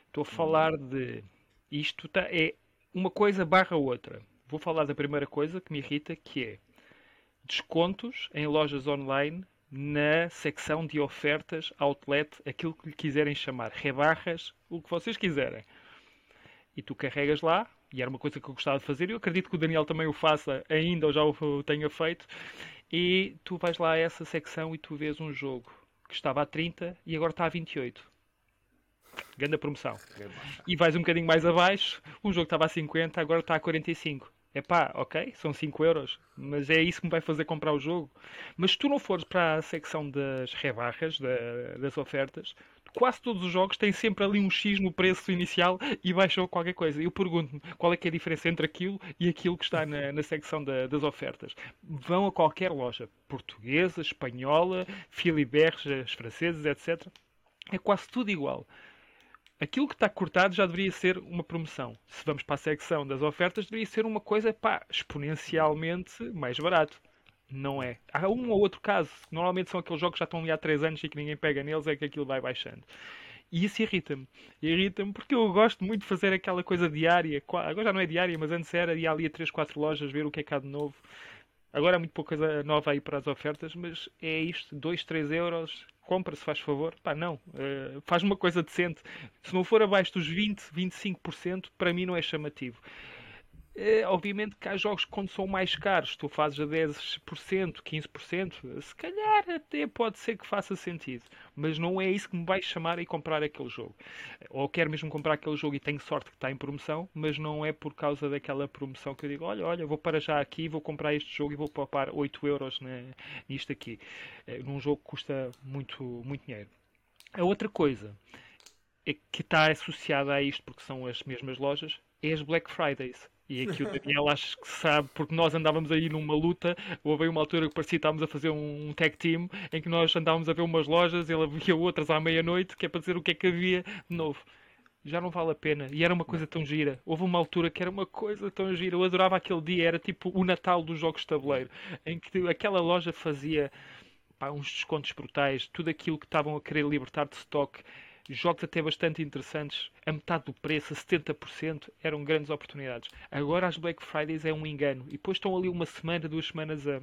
S2: Estou a falar hum. de. Isto tá, é uma coisa barra outra. Vou falar da primeira coisa que me irrita, que é descontos em lojas online na secção de ofertas, outlet, aquilo que lhe quiserem chamar, rebarras, o que vocês quiserem. E tu carregas lá, e era uma coisa que eu gostava de fazer, e eu acredito que o Daniel também o faça ainda, ou já o tenha feito, e tu vais lá a essa secção e tu vês um jogo que estava a 30 e agora está a 28. Grande promoção. E vais um bocadinho mais abaixo, um jogo estava a 50, agora está a 45 é pá, ok, são 5 euros, mas é isso que me vai fazer comprar o jogo. Mas se tu não fores para a secção das rebarras, da, das ofertas, quase todos os jogos têm sempre ali um X no preço inicial e baixou qualquer coisa. Eu pergunto-me qual é que é a diferença entre aquilo e aquilo que está na, na secção da, das ofertas. Vão a qualquer loja, portuguesa, espanhola, filiberges, franceses, etc. É quase tudo igual aquilo que está cortado já deveria ser uma promoção. Se vamos para a secção das ofertas, deveria ser uma coisa pá, exponencialmente mais barato. Não é. Há um ou outro caso. Normalmente são aqueles jogos que já estão ali há 3 anos e que ninguém pega neles, é que aquilo vai baixando. E isso irrita-me. Irrita-me porque eu gosto muito de fazer aquela coisa diária. Agora já não é diária, mas antes era ir ali a 3, 4 lojas ver o que é que há de novo. Agora há muito pouca coisa nova aí para as ofertas, mas é isto: 2, 3 euros, compra se faz favor. Pá, não. Uh, faz uma coisa decente. Se não for abaixo dos 20, 25%, para mim não é chamativo. É, obviamente que há jogos que quando são mais caros, tu fazes a 10%, 15%, se calhar até pode ser que faça sentido, mas não é isso que me vai chamar a comprar aquele jogo. Ou quero mesmo comprar aquele jogo e tenho sorte que está em promoção, mas não é por causa daquela promoção que eu digo, olha, olha, vou para já aqui, vou comprar este jogo e vou poupar 8 euros nisto aqui, é, num jogo que custa muito, muito dinheiro. A outra coisa é que está associada a isto, porque são as mesmas lojas, é as Black Fridays. E aqui o Daniel acho que sabe, porque nós andávamos aí numa luta, houve uma altura que parecia que estávamos a fazer um tag team, em que nós andávamos a ver umas lojas, ele havia outras à meia-noite, que é para dizer o que é que havia de novo. Já não vale a pena. E era uma coisa tão gira. Houve uma altura que era uma coisa tão gira. Eu adorava aquele dia, era tipo o Natal dos jogos de tabuleiro, em que aquela loja fazia pá, uns descontos brutais, tudo aquilo que estavam a querer libertar de stock jogos até bastante interessantes, a metade do preço, a 70%, eram grandes oportunidades. Agora as Black Fridays é um engano. E depois estão ali uma semana, duas semanas a,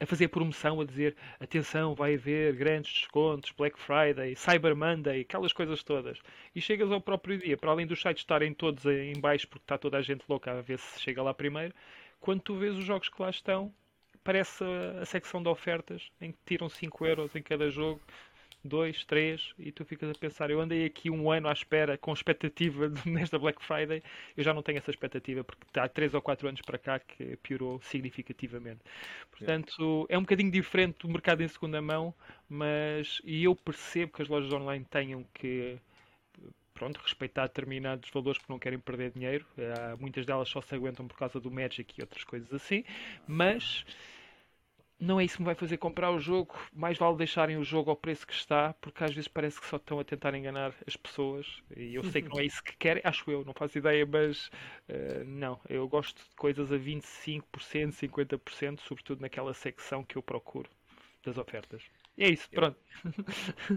S2: a fazer promoção, a dizer atenção, vai haver grandes descontos, Black Friday, Cyber Monday, aquelas coisas todas. E chegas ao próprio dia, para além dos sites estarem todos em baixo, porque está toda a gente louca a ver se chega lá primeiro, quando tu vês os jogos que lá estão, parece a, a secção de ofertas, em que tiram 5 euros em cada jogo, dois, três, e tu ficas a pensar, eu andei aqui um ano à espera, com expectativa nesta Black Friday, eu já não tenho essa expectativa, porque há três ou quatro anos para cá que piorou significativamente. Portanto, é um bocadinho diferente do mercado em segunda mão, mas e eu percebo que as lojas online tenham que pronto, respeitar determinados valores porque não querem perder dinheiro. Há, muitas delas só se aguentam por causa do Magic e outras coisas assim, mas não é isso que me vai fazer comprar o jogo. Mais vale deixarem o jogo ao preço que está, porque às vezes parece que só estão a tentar enganar as pessoas. E eu sei que não é isso que querem, acho eu, não faço ideia, mas uh, não. Eu gosto de coisas a 25%, 50%, sobretudo naquela secção que eu procuro das ofertas. E é isso, pronto.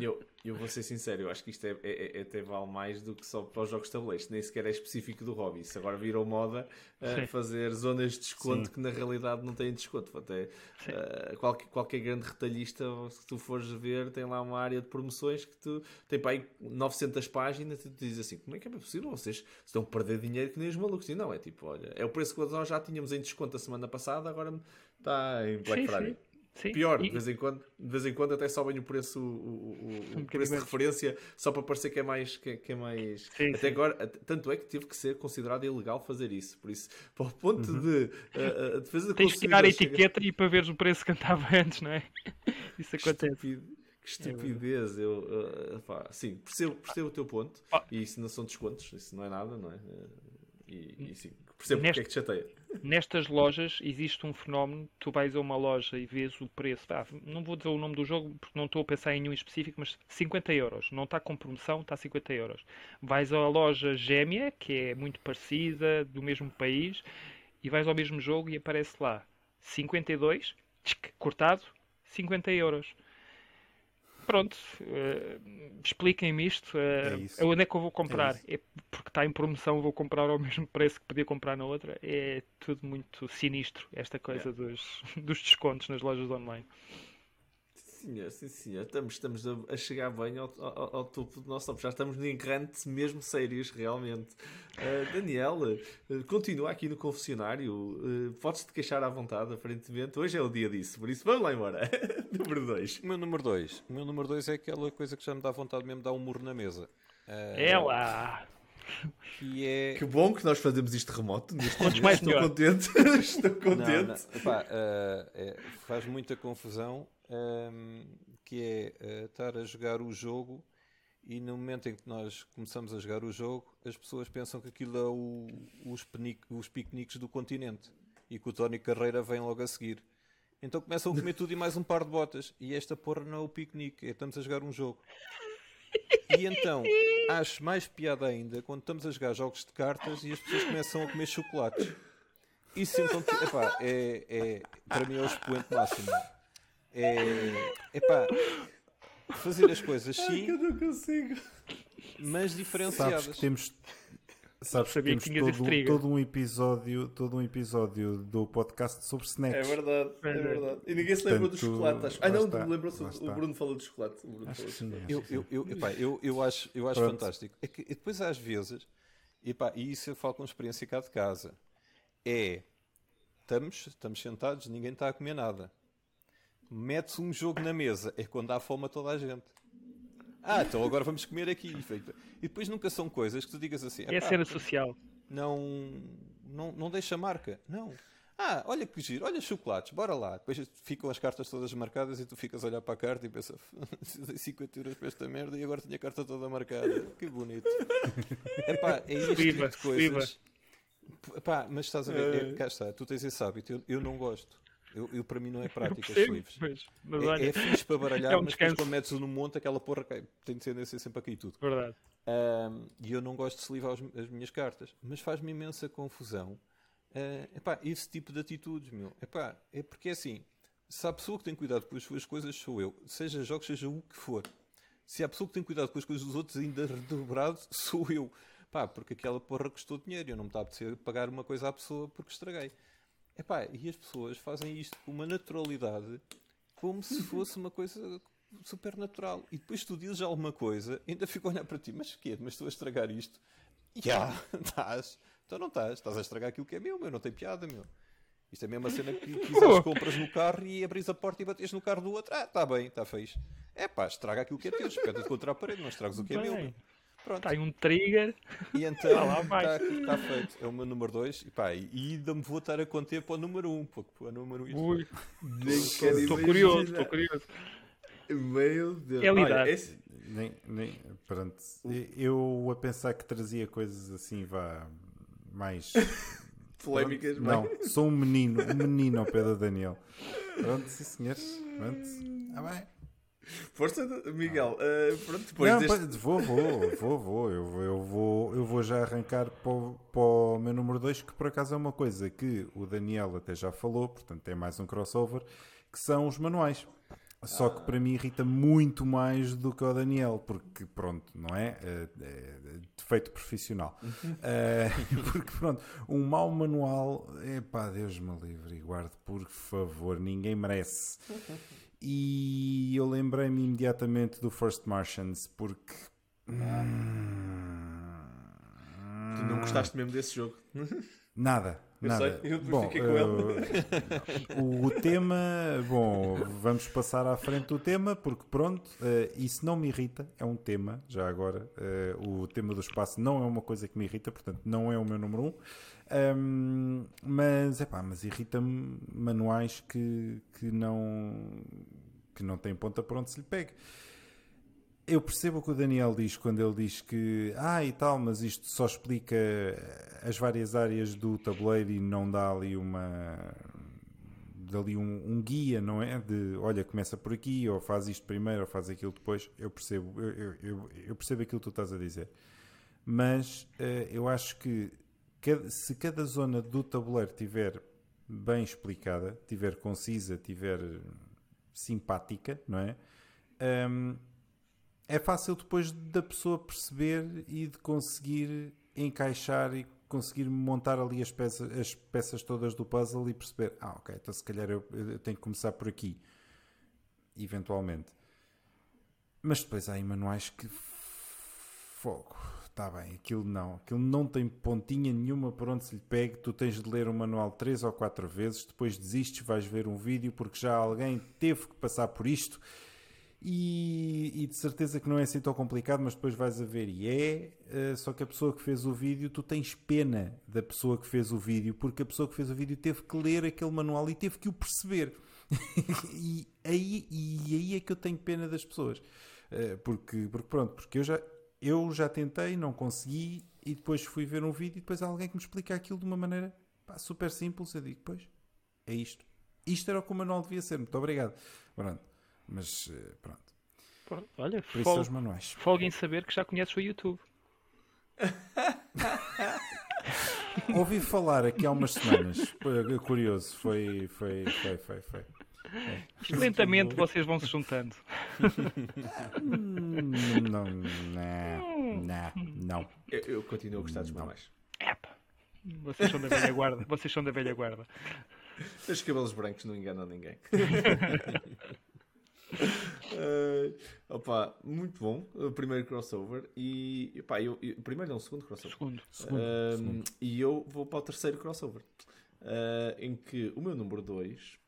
S1: Eu, eu vou ser sincero, eu acho que isto é, é, é, até vale mais do que só para os jogos de tabuleiros, nem sequer é específico do hobby. Isso agora virou moda uh, fazer zonas de desconto Sim. que na realidade não têm desconto. Até uh, qualquer, qualquer grande retalhista, se tu fores ver, tem lá uma área de promoções que tu tem para aí 900 páginas e tu dizes assim: como é que é possível? Vocês estão a perder dinheiro que nem os malucos. E não, é tipo, olha, é o preço que nós já tínhamos em desconto a semana passada, agora está em Black Friday. Sim. Pior, e... de, vez em quando, de vez em quando até sobem o preço, o, o, um preço de referência só para parecer que é mais. Que, que é mais... Sim, até sim. agora, tanto é que teve que ser considerado ilegal fazer isso. Por isso, para o ponto uhum. de uh, a defesa
S2: Tens que tirar a etiqueta chega... e para veres o preço que andava antes, não é? Isso acontece.
S1: Estúpido. Que estupidez, é eu uh, pá, sim, percebo, percebo o teu ponto ah. e isso não são descontos, isso não é nada, não é? E, e sim, percebo Neste... porque é que te chateia.
S2: Nestas lojas existe um fenómeno, tu vais a uma loja e vês o preço, ah, não vou dizer o nome do jogo porque não estou a pensar em nenhum específico, mas 50 euros, não está com promoção, está 50 euros. Vais à loja gêmea, que é muito parecida, do mesmo país, e vais ao mesmo jogo e aparece lá 52, tchic, cortado, 50 euros pronto, uh, expliquem-me isto. Uh, é onde é que eu vou comprar? É, é, porque está em promoção, vou comprar ao mesmo preço que podia comprar na outra. É tudo muito sinistro, esta coisa yeah. dos, dos descontos nas lojas online
S1: senhor, sim senhor. Estamos, estamos a, a chegar bem ao, ao, ao, topo do nosso top. Já estamos em grandes mesmo sérios, realmente. Uh, Daniel, uh, continua aqui no confessionário. Uh, Podes-te queixar à vontade, aparentemente. Hoje é o dia disso, por isso vamos lá embora. número 2.
S4: O meu número 2. O meu número 2 é aquela coisa que já me dá vontade mesmo de dar um murro na mesa.
S2: é lá!
S1: Que, é... que bom que nós fazemos isto remoto. Quantos mais Estou contente. Estou contente. Não, não.
S4: Epá, é, faz muita confusão um, que é uh, estar a jogar o jogo e no momento em que nós começamos a jogar o jogo, as pessoas pensam que aquilo é o, os, os piqueniques do continente e que o Tony Carreira vem logo a seguir. Então começam a comer tudo e mais um par de botas. E esta porra não é o piquenique, é estamos a jogar um jogo. E então, acho mais piada ainda quando estamos a jogar jogos de cartas e as pessoas começam a comer chocolates. Isso então, epá, é, é, para mim é o expoente máximo. É. Epá, fazer as coisas sim. Ai,
S1: que eu não consigo.
S4: Mas diferenciadas.
S3: Sabes que temos. Sabes que temos todo, todo, um episódio, todo um episódio do podcast sobre snacks.
S1: É verdade, é verdade. E ninguém se lembra do chocolate. Acho. Ah, não, lembrou-se. O Bruno falou do chocolate. O Bruno
S4: acho falou sim, eu, eu, eu, epá, eu, eu acho, eu acho fantástico. É que depois às vezes, epá, e isso eu falo com experiência cá de casa, é estamos, estamos sentados, ninguém está a comer nada mete-se um jogo na mesa, é quando dá fome a toda a gente. Ah, então agora vamos comer aqui. E depois nunca são coisas que tu digas assim.
S2: É a cena social.
S4: Não, não, não deixa marca. Não. Ah, olha que giro, olha chocolates, bora lá. Depois ficam as cartas todas marcadas e tu ficas a olhar para a carta e pensas 50 euros para esta merda e agora tenho a carta toda marcada. Que bonito. Epá, é isto tipo de coisas. Epá, mas estás a ver, é, cá está, tu tens esse hábito, eu, eu não gosto. Eu, eu, para mim não é prático as sleeves. Mas, mas é, é fixe para baralhar, é um mas depois quando metes no monte aquela porra cai, tem tendência sempre a cair tudo.
S2: Verdade.
S4: Um, e eu não gosto de sleevar as, minhas cartas, mas faz-me imensa confusão uh, epá, esse tipo de atitudes, meu. Epá, é porque é assim, se a pessoa que tem cuidado com as suas coisas sou eu, seja jogos, seja o que for. Se a pessoa que tem cuidado com as coisas dos outros ainda redobrado, sou eu. Pá, porque aquela porra custou dinheiro eu não me está a apetecer pagar uma coisa à pessoa porque estraguei. Epá, e as pessoas fazem isto com uma naturalidade como se fosse uma coisa super natural. E depois tu dizes alguma coisa, ainda fico a olhar para ti, mas quê? Mas estou a estragar isto? Já, estás. Então não estás. Estás a estragar aquilo que é meu, meu. Não tem piada, meu. Isto é a mesma cena que quiseres compras no carro e abris a porta e bates no carro do outro. Ah, está bem, está feio. É pá, estraga aquilo que é teu. Espeta-te contra a parede, não estragas o que é meu. meu.
S2: Pronto. Está aí um trigger.
S4: E então está, está feito. É o meu número 2. E, pá, e ainda me vou estar a conter para o número 1. Um, porque para o número 1. Um,
S2: estou curioso, estou curioso.
S1: Meu Deus.
S2: É lidar. Esse...
S3: Nem, nem, pronto. Eu a pensar que trazia coisas assim, vá mais.
S1: Polémicas,
S3: Não, sou um menino, um menino ao pé da Daniel. Pronto, sim senhores. Pronto. Ah, bem.
S1: Força, Miguel. Uh, pronto, depois
S3: não,
S1: deste...
S3: vou, vou, vou, vou. Eu, eu, vou. eu vou já arrancar para o, para o meu número 2, que por acaso é uma coisa que o Daniel até já falou, portanto é mais um crossover, que são os manuais. Só que para mim irrita muito mais do que o Daniel, porque pronto, não é? é, é defeito profissional. é, porque pronto, um mau manual, é pá, Deus me livre e guarde, por favor, ninguém merece. E eu lembrei-me imediatamente do First Martians porque.
S1: Tu não gostaste mesmo desse jogo?
S3: Nada.
S1: Eu
S3: Nada.
S1: sei, eu
S3: bom,
S1: fiquei com ele.
S3: Uh, o, o tema, bom, vamos passar à frente do tema, porque pronto, uh, isso não me irrita, é um tema, já agora. Uh, o tema do espaço não é uma coisa que me irrita, portanto, não é o meu número um. Um, mas, epá, mas irrita-me manuais que, que, não, que não têm ponta para onde se lhe pegue. Eu percebo o que o Daniel diz quando ele diz que, ah, e tal, mas isto só explica as várias áreas do tabuleiro e não dá ali uma. dali um, um, guia, não é? De olha, começa por aqui, ou faz isto primeiro, ou faz aquilo depois. Eu percebo, eu, eu, eu percebo aquilo que tu estás a dizer. Mas uh, eu acho que cada, se cada zona do tabuleiro tiver bem explicada, tiver concisa, tiver simpática, não é? Um, é fácil depois da pessoa perceber e de conseguir encaixar e conseguir montar ali as peças, as peças todas do puzzle e perceber, ah, ok, então se calhar eu, eu tenho que começar por aqui, eventualmente. Mas depois há aí manuais que fogo, está bem, aquilo não, aquilo não tem pontinha nenhuma por onde se lhe pegue, tu tens de ler o manual três ou quatro vezes, depois desistes, vais ver um vídeo porque já alguém teve que passar por isto e, e, de certeza que não é assim tão complicado, mas depois vais a ver e é, uh, só que a pessoa que fez o vídeo, tu tens pena da pessoa que fez o vídeo, porque a pessoa que fez o vídeo teve que ler aquele manual e teve que o perceber. e, aí, e aí é que eu tenho pena das pessoas. Uh, porque, porque pronto, porque eu já, eu já tentei, não consegui, e depois fui ver um vídeo e depois há alguém que me explica aquilo de uma maneira pá, super simples. Eu digo, pois, é isto. Isto era o que o manual devia ser. Muito obrigado. Pronto. Mas eh, pronto.
S2: Pronto olha,
S3: Por isso os manuais.
S2: Folga em saber que já conheces o YouTube.
S3: Ouvi falar aqui há umas semanas. Curioso. Foi, foi, foi, foi, foi.
S2: É. Lentamente vocês vão se juntando.
S3: Não, não, não, não.
S1: Eu, eu continuo a gostar dos manuais.
S2: Epa. Vocês são da velha guarda. Vocês são da velha guarda.
S1: Os cabelos brancos não enganam ninguém. uh, opa, muito bom. O primeiro crossover. E opa, eu, eu, primeiro não, o segundo crossover.
S2: Segundo.
S3: segundo,
S1: uh,
S3: segundo.
S1: E eu vou para o terceiro crossover. Uh, em que o meu número 2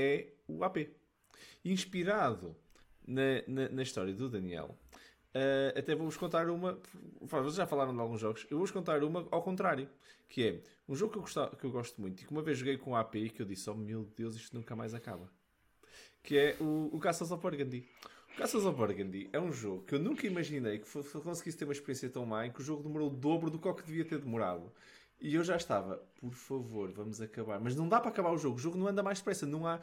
S1: é o AP. Inspirado na, na, na história do Daniel. Uh, até vou-vos contar uma. Vocês já falaram de alguns jogos. Eu vou-vos contar uma ao contrário. Que é um jogo que eu, gostava, que eu gosto muito e que uma vez joguei com o AP e que eu disse: Oh meu Deus, isto nunca mais acaba que é o, o Castles of Burgundy. Castles of Burgundy é um jogo que eu nunca imaginei que conseguisse ter uma experiência tão má, em que o jogo demorou o dobro do que devia ter demorado. E eu já estava, por favor, vamos acabar. Mas não dá para acabar o jogo. O jogo não anda mais depressa. Não há.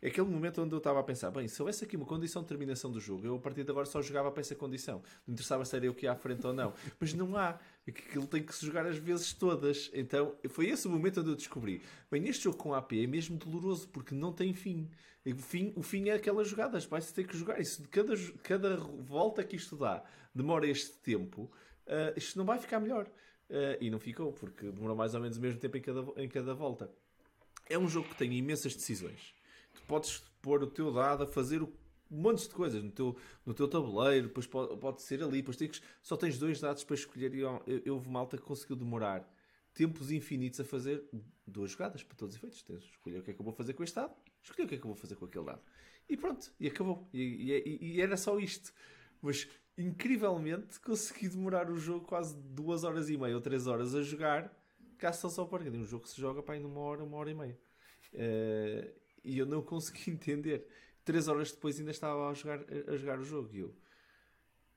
S1: É aquele momento onde eu estava a pensar: bem, se houvesse aqui uma condição de terminação do jogo, eu a partir de agora só jogava para essa condição. Não interessava se era eu que ia à frente ou não. Mas não há. Aquilo tem que se jogar as vezes todas. Então foi esse o momento onde eu descobri: bem, neste jogo com AP é mesmo doloroso porque não tem fim. O fim, o fim é aquelas jogadas. Vai-se ter que jogar. Isso de cada, cada volta que isto dá demora este tempo. Uh, isto não vai ficar melhor. Uh, e não ficou, porque demorou mais ou menos o mesmo tempo em cada, em cada volta. É um jogo que tem imensas decisões. Tu podes pôr o teu dado a fazer um monte de coisas no teu, no teu tabuleiro, depois pode, pode ser ali, depois tens, só tens dois dados para escolher. E eu, eu, houve malta que conseguiu demorar tempos infinitos a fazer duas jogadas para todos os efeitos. Tens escolher o que é que eu vou fazer com este dado, escolher o que é que eu vou fazer com aquele dado. E pronto, e acabou. E, e, e era só isto. Mas incrivelmente consegui demorar o jogo quase duas horas e meia ou três horas a jogar Castles of Burgundy. Um jogo que se joga para numa hora, uma hora e meia. Uh, e eu não consegui entender. Três horas depois ainda estava a jogar, a jogar o jogo. E eu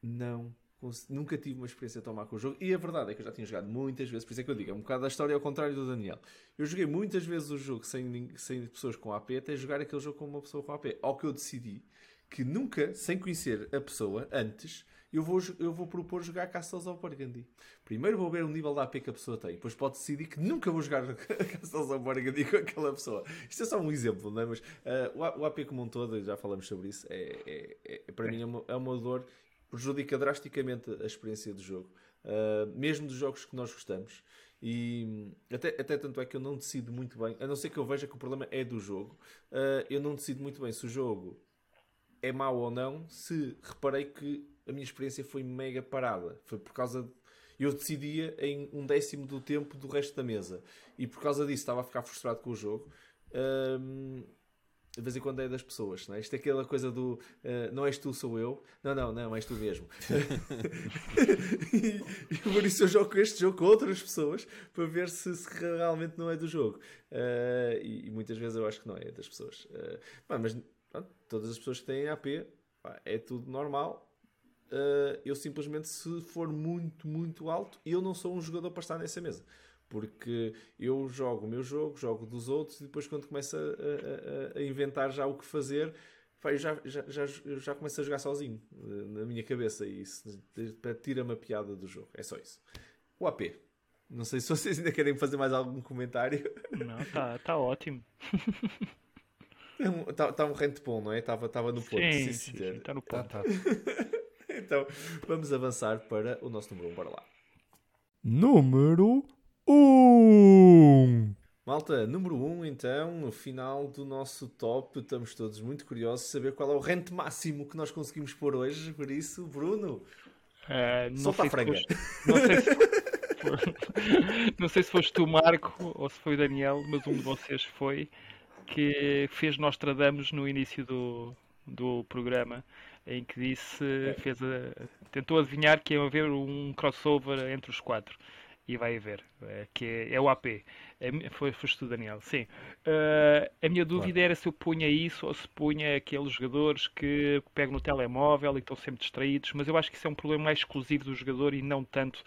S1: não nunca tive uma experiência tão má com o jogo. E a verdade é que eu já tinha jogado muitas vezes, por isso é que eu digo, é um bocado a história ao contrário do Daniel. Eu joguei muitas vezes o jogo sem, sem pessoas com AP, até jogar aquele jogo com uma pessoa com AP. Ao que eu decidi que nunca, sem conhecer a pessoa antes, eu vou, eu vou propor jogar Castles of Burgundy. Primeiro vou ver o nível da AP que a pessoa tem, depois pode decidir que nunca vou jogar Castles of Burgundy com aquela pessoa. Isto é só um exemplo, não é? Mas uh, o AP como um todo, já falamos sobre isso, é, é, é para mim é uma, é uma dor, prejudica drasticamente a experiência do jogo. Uh, mesmo dos jogos que nós gostamos. E até, até tanto é que eu não decido muito bem, a não ser que eu veja que o problema é do jogo, uh, eu não decido muito bem se o jogo é mau ou não, se reparei que a minha experiência foi mega parada. Foi por causa. De... eu decidia em um décimo do tempo do resto da mesa. E por causa disso estava a ficar frustrado com o jogo. Um, de vez em quando é das pessoas, não é? Isto é aquela coisa do uh, não és tu, sou eu. Não, não, não, és tu mesmo. e, e, por isso eu jogo este jogo com outras pessoas para ver se, se realmente não é do jogo. Uh, e, e, muitas vezes eu acho que não é das pessoas. Uh, mas pronto, todas as pessoas que têm AP pá, é tudo normal. eu simplesmente, se for muito, muito alto, eu não sou um jogador para estar nessa mesa. Porque eu jogo o meu jogo, jogo dos outros, e depois quando começo a, a, a inventar já o que fazer, eu já, já, já, já começo a jogar sozinho na minha cabeça e isso tira-me a piada do jogo. É só isso. O AP. Não sei se vocês ainda querem fazer mais algum comentário.
S2: Não, está tá ótimo.
S1: Está tá um rente bom, não é? Estava tava no ponto.
S2: Sim, sim, está no ponto. Tá, tá.
S1: então, vamos avançar para o nosso número 1. Bora lá.
S3: Número um.
S1: Malta, número 1, um, então, no final do nosso top, estamos todos muito curiosos de saber qual é o rente máximo que nós conseguimos pôr hoje. Por isso, Bruno,
S2: uh, não solta a franga. não, sei se, não sei se foste tu, Marco, ou se foi o Daniel, mas um de vocês foi que fez Nostradamus no início do, do programa em que disse, fez a, tentou adivinhar que ia haver um crossover entre os quatro e vai haver, é, que é, é o AP. É, foi, foste tu, Daniel. Sim. Uh, a minha dúvida claro. era se eu punha isso ou se punha aqueles jogadores que pegam no telemóvel e estão sempre distraídos, mas eu acho que isso é um problema mais exclusivo do jogador e não tanto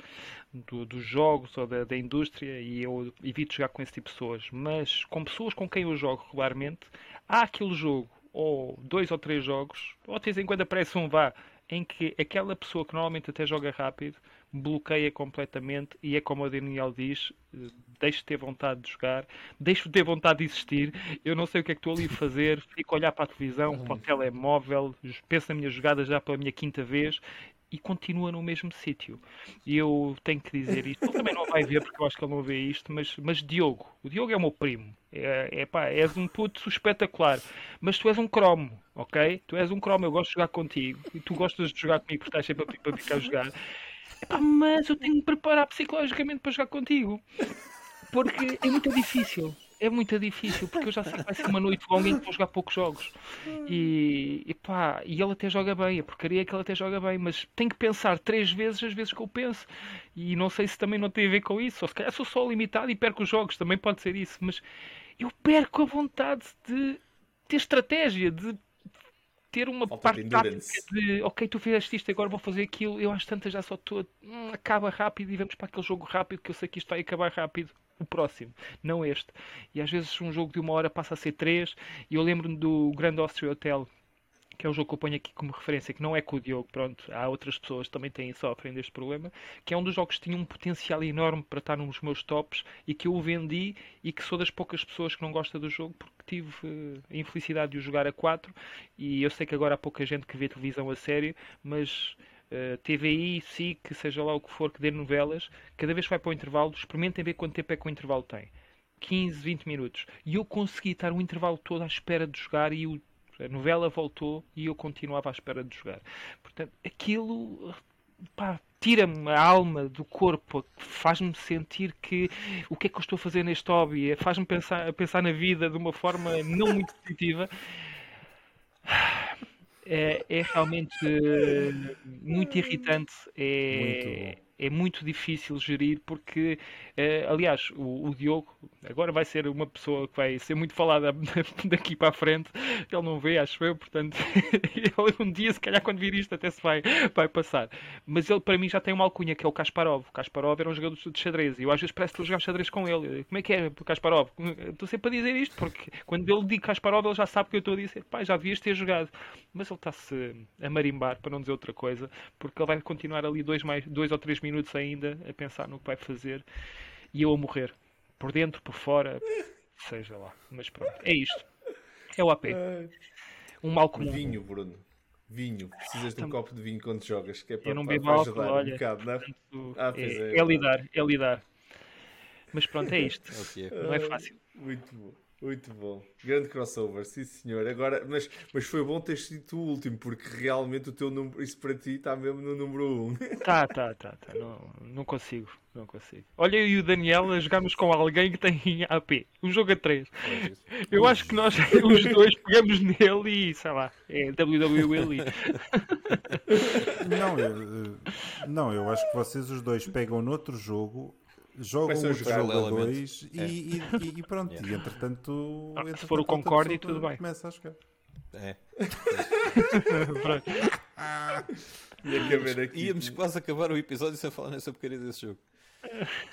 S2: do, dos jogos ou da, da, indústria, e eu evito jogar com esse tipo de pessoas. Mas com pessoas com quem eu jogo regularmente, há aquele jogo, ou dois ou três jogos, ou de vez em quando aparece um vá, em que aquela pessoa que normalmente até joga rápido bloqueia completamente e é como o Daniel diz, deixo de ter vontade de jogar, deixo de ter vontade de existir, eu não sei o que é que estou ali a fazer, fico a olhar para a televisão, para o telemóvel, penso na minha jogada já pela minha quinta vez e continua no mesmo sítio. E eu tenho que dizer isto. Ele também não vai ver, porque eu acho que ele não vê isto, mas, mas Diogo, o Diogo é o meu primo. É, é pá, és um puto espetacular. Mas tu és um cromo, ok? Tu és um cromo, eu gosto de jogar contigo. E tu gostas de jogar comigo porque estás sempre a, para ficar a jogar. Mas eu tenho que preparar psicologicamente para jogar contigo. Porque é muito difícil. É muito difícil, porque eu já sei que vai ser uma noite longa em que vou jogar poucos jogos. E, e pá, e ele até joga bem, a porcaria é que ele até joga bem, mas tem que pensar três vezes as vezes que eu penso. E não sei se também não tem a ver com isso, ou se calhar sou só limitado e perco os jogos, também pode ser isso, mas eu perco a vontade de ter estratégia, de ter uma Falta parte tática de ok, tu fizeste isto, agora vou fazer aquilo. Eu às tantas já só estou. Hum, acaba rápido e vamos para aquele jogo rápido que eu sei que isto vai acabar rápido. O próximo, não este. E às vezes um jogo de uma hora passa a ser três. E eu lembro-me do Grand Austria Hotel que é o jogo que eu ponho aqui como referência, que não é com o Diogo, pronto, há outras pessoas que também têm, sofrem deste problema, que é um dos jogos que tinha um potencial enorme para estar nos meus tops e que eu vendi e que sou das poucas pessoas que não gosta do jogo porque tive uh, a infelicidade de o jogar a 4 e eu sei que agora há pouca gente que vê televisão a sério, mas uh, eh, TVI, SIC, seja lá o que for que dê novelas, cada vez que vai para o intervalo, experimentem ver quanto tempo é que o intervalo tem. 15, 20 minutos. E eu consegui estar o intervalo todo à espera de jogar e o a novela voltou e eu continuava à espera de jogar. Portanto, aquilo tira-me a alma do corpo, faz-me sentir que o que é que eu estou a fazer neste hobby, faz-me pensar, pensar na vida de uma forma não muito positiva. É, é realmente muito irritante. É, muito é muito difícil gerir porque, uh, aliás, o, o, Diogo agora vai ser uma pessoa que vai ser muito falada daqui para a frente. Ele não vê, acho eu, portanto, ele um dia, se calhar, quando vir isto, até se vai, vai passar. Mas ele, para mim, já tem uma alcunha que é o Kasparov. O Kasparov era um jogador de xadrez e eu às vezes parece que estou a jogar xadrez com ele. Como é que é, Kasparov? Estou sempre a dizer isto porque quando ele diz Kasparov, ele já sabe que eu estou a dizer, pá, já devias ter jogado. Mas ele está-se a marimbar, para não dizer outra coisa, porque ele vai continuar ali dois, mais, dois ou três minutos ainda a pensar no que vai fazer e eu a morrer. Por dentro, por fora, seja lá. Mas pronto, é isto. É o AP. Um mal comum.
S1: Vinho, Bruno. Vinho. Precisas de um copo de vinho quando jogas, que é para,
S2: eu não bebo para
S1: álcool,
S2: ajudar olha, um bocado, não? É? Ah, é, é, é lidar, é lidar. Mas pronto, é isto. okay. Não é fácil.
S1: Muito bom. Muito bom. Grande crossover, sim senhor. Agora, mas, mas foi bom ter sido o último, porque realmente o teu número, isso para ti está mesmo no número 1. Um.
S2: Tá, tá, tá, tá. Não, não consigo, não consigo. Olha eu e o Daniel a jogarmos com alguém que tem AP. Um jogo a 3. Eu acho que nós, os dois, pegamos nele e, sei lá, é WWE.
S3: Não, eu, não, eu acho que vocês os dois pegam noutro jogo jogam o jogo 2 é. e, e, e, pronto. Yeah. E entretanto,
S2: ah, entretanto, se for o Concorde, tudo bem.
S3: Começa a jogar.
S4: É.
S1: íamos, aqui.
S4: íamos quase acabar o episódio sem falar nessa porcaria desse jogo.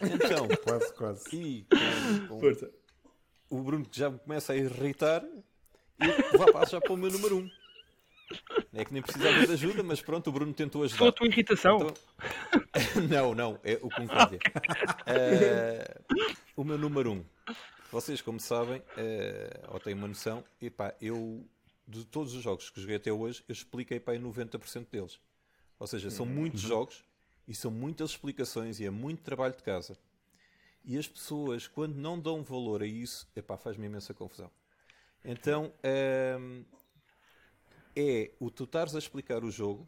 S4: Então,
S3: quase, quase.
S4: E com, com o Bruno que já me começa a irritar, e vá passar para o meu número 1. Um. É que nem precisava de ajuda, mas pronto, o Bruno tentou ajudar. Foi
S2: a tua irritação?
S4: Então... não, não, é o Concórdia. uh, o meu número 1. Um. Vocês, como sabem, uh, ou têm uma noção, epá, eu, de todos os jogos que joguei até hoje, eu expliquei para 90% deles. Ou seja, são muitos uhum. jogos e são muitas explicações e é muito trabalho de casa. E as pessoas, quando não dão valor a isso, epá, faz-me imensa confusão. Então, uh, é o tu estares a explicar o jogo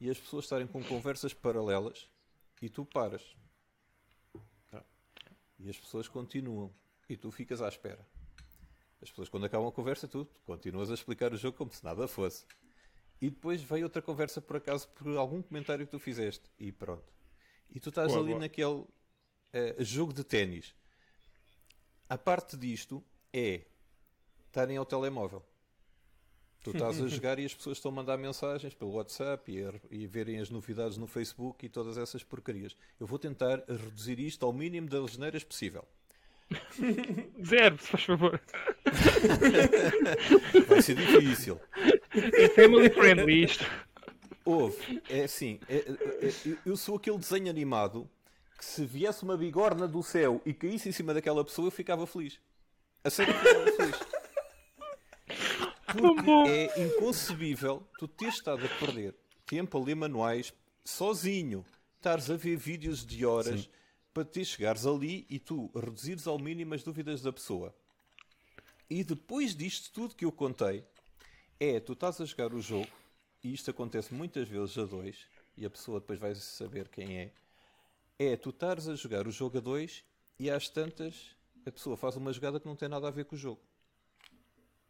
S4: e as pessoas estarem com conversas paralelas e tu paras. E as pessoas continuam e tu ficas à espera. As pessoas, quando acabam a conversa, tu continuas a explicar o jogo como se nada fosse. E depois vem outra conversa, por acaso, por algum comentário que tu fizeste. E pronto. E tu estás boa, ali boa. naquele uh, jogo de ténis. A parte disto é estarem ao telemóvel. Tu estás a jogar e as pessoas estão a mandar mensagens pelo WhatsApp e a, e a verem as novidades no Facebook e todas essas porcarias. Eu vou tentar reduzir isto ao mínimo das geneiras possível.
S2: Zero, se faz favor.
S4: Vai ser difícil.
S2: É family friendly isto.
S4: Houve, é assim, é, é, é, eu sou aquele desenho animado que se viesse uma bigorna do céu e caísse em cima daquela pessoa eu ficava feliz. A sério ficava feliz. Porque é inconcebível tu teres estado a perder tempo a ler manuais sozinho, estares a ver vídeos de horas Sim. para te chegares ali e tu reduzires ao mínimo as dúvidas da pessoa. E depois disto tudo que eu contei, é tu estás a jogar o jogo, e isto acontece muitas vezes a dois, e a pessoa depois vai saber quem é. É tu estares a jogar o jogo a dois e às tantas a pessoa faz uma jogada que não tem nada a ver com o jogo.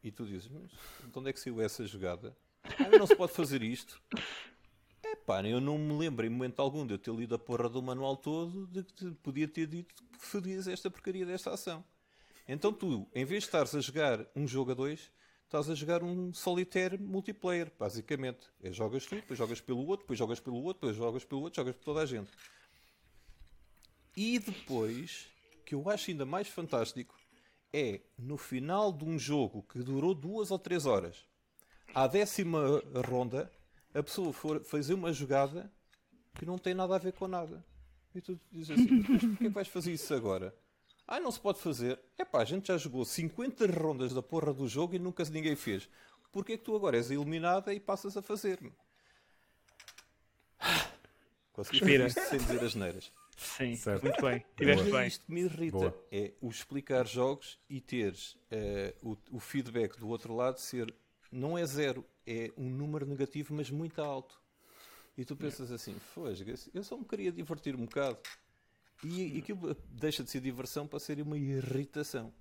S4: E tu dizes, mas de onde é que saiu essa jogada? Ah, não se pode fazer isto. É pá, eu não me lembro em momento algum de eu ter lido a porra do manual todo de que podia ter dito que fazias esta porcaria desta ação. Então tu, em vez de estares a jogar um jogo a dois, estás a jogar um solitário multiplayer, basicamente. É jogas tu, depois jogas pelo outro, depois jogas pelo outro, depois jogas pelo outro, jogas por toda a gente. E depois, que eu acho ainda mais fantástico, é no final de um jogo que durou duas ou três horas, à décima ronda, a pessoa for fazer uma jogada que não tem nada a ver com nada. E tu dizes assim: porquê é que vais fazer isso agora? Ah, não se pode fazer. É pá, a gente já jogou 50 rondas da porra do jogo e nunca ninguém fez. Porquê é que tu agora és eliminada e passas a fazer-me? Consegui fazer isto sem dizer as neiras.
S2: Sim, certo. muito bem. Tiveste bem.
S4: Isto que me irrita Boa. é o explicar jogos e teres uh, o, o, feedback do outro lado ser não é zero, é um número negativo, mas muito alto. E tu pensas assim, fosga, eu só me queria divertir um bocado. E, e aquilo deixa de ser diversão para ser uma irritação.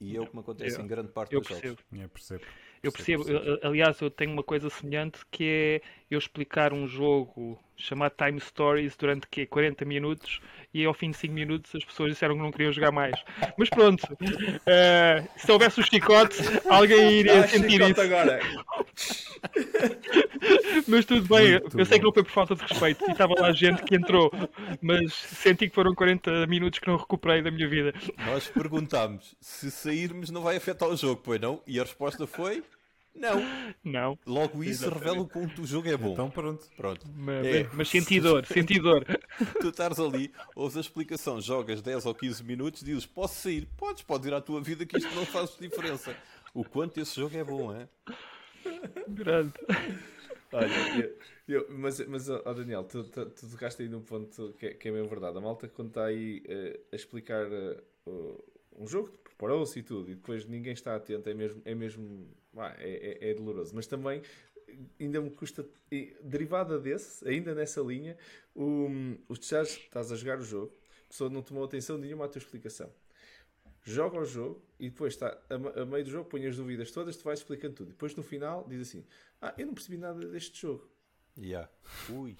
S4: E é o que me acontece eu, em grande parte dos
S2: percebo.
S3: jogos. Eu percebo.
S2: Eu percebo, eu, aliás, eu tenho uma coisa semelhante que é eu explicar um jogo chamado Time Stories durante quê? 40 minutos e ao fim de 5 minutos as pessoas disseram que não queriam jogar mais. Mas pronto, uh, se houvesse o chicote, alguém iria ah, sentir isso.
S1: Agora.
S2: mas tudo bem, Muito eu sei que não foi por falta de respeito e estava lá gente que entrou, mas senti que foram 40 minutos que não recuperei da minha vida.
S4: Nós perguntámos se sairmos não vai afetar o jogo, pois não? E a resposta foi não.
S2: Não.
S4: Logo isso Exatamente. revela o quanto o jogo é bom.
S3: Então pronto.
S4: Pronto.
S2: Mas, é. mas sentidor, sentidor.
S4: tu estás ali, ouves a explicação, jogas 10 ou 15 minutos, dizes, posso sair? Podes, podes ir à tua vida que isto não faz diferença. O quanto esse jogo é bom, é?
S2: Grande.
S1: Olha, eu, eu, mas, mas oh Daniel, tu, tu, tu tocaste aí num ponto que é, que é mesmo verdade. A malta quando está aí uh, a explicar uh, um jogo preparou-se e tudo, e depois ninguém está atento, é mesmo, é mesmo, é, é, é doloroso. Mas também ainda me custa, derivada desse, ainda nessa linha, o, os deixares, estás a jogar o jogo, a pessoa não tomou atenção nenhuma à tua explicação. Joga o jogo e depois está a, a meio do jogo, põe as dúvidas todas, tu vais explicando tudo. Depois no final diz assim: Ah, eu não percebi nada deste jogo.
S4: Yeah. Ui.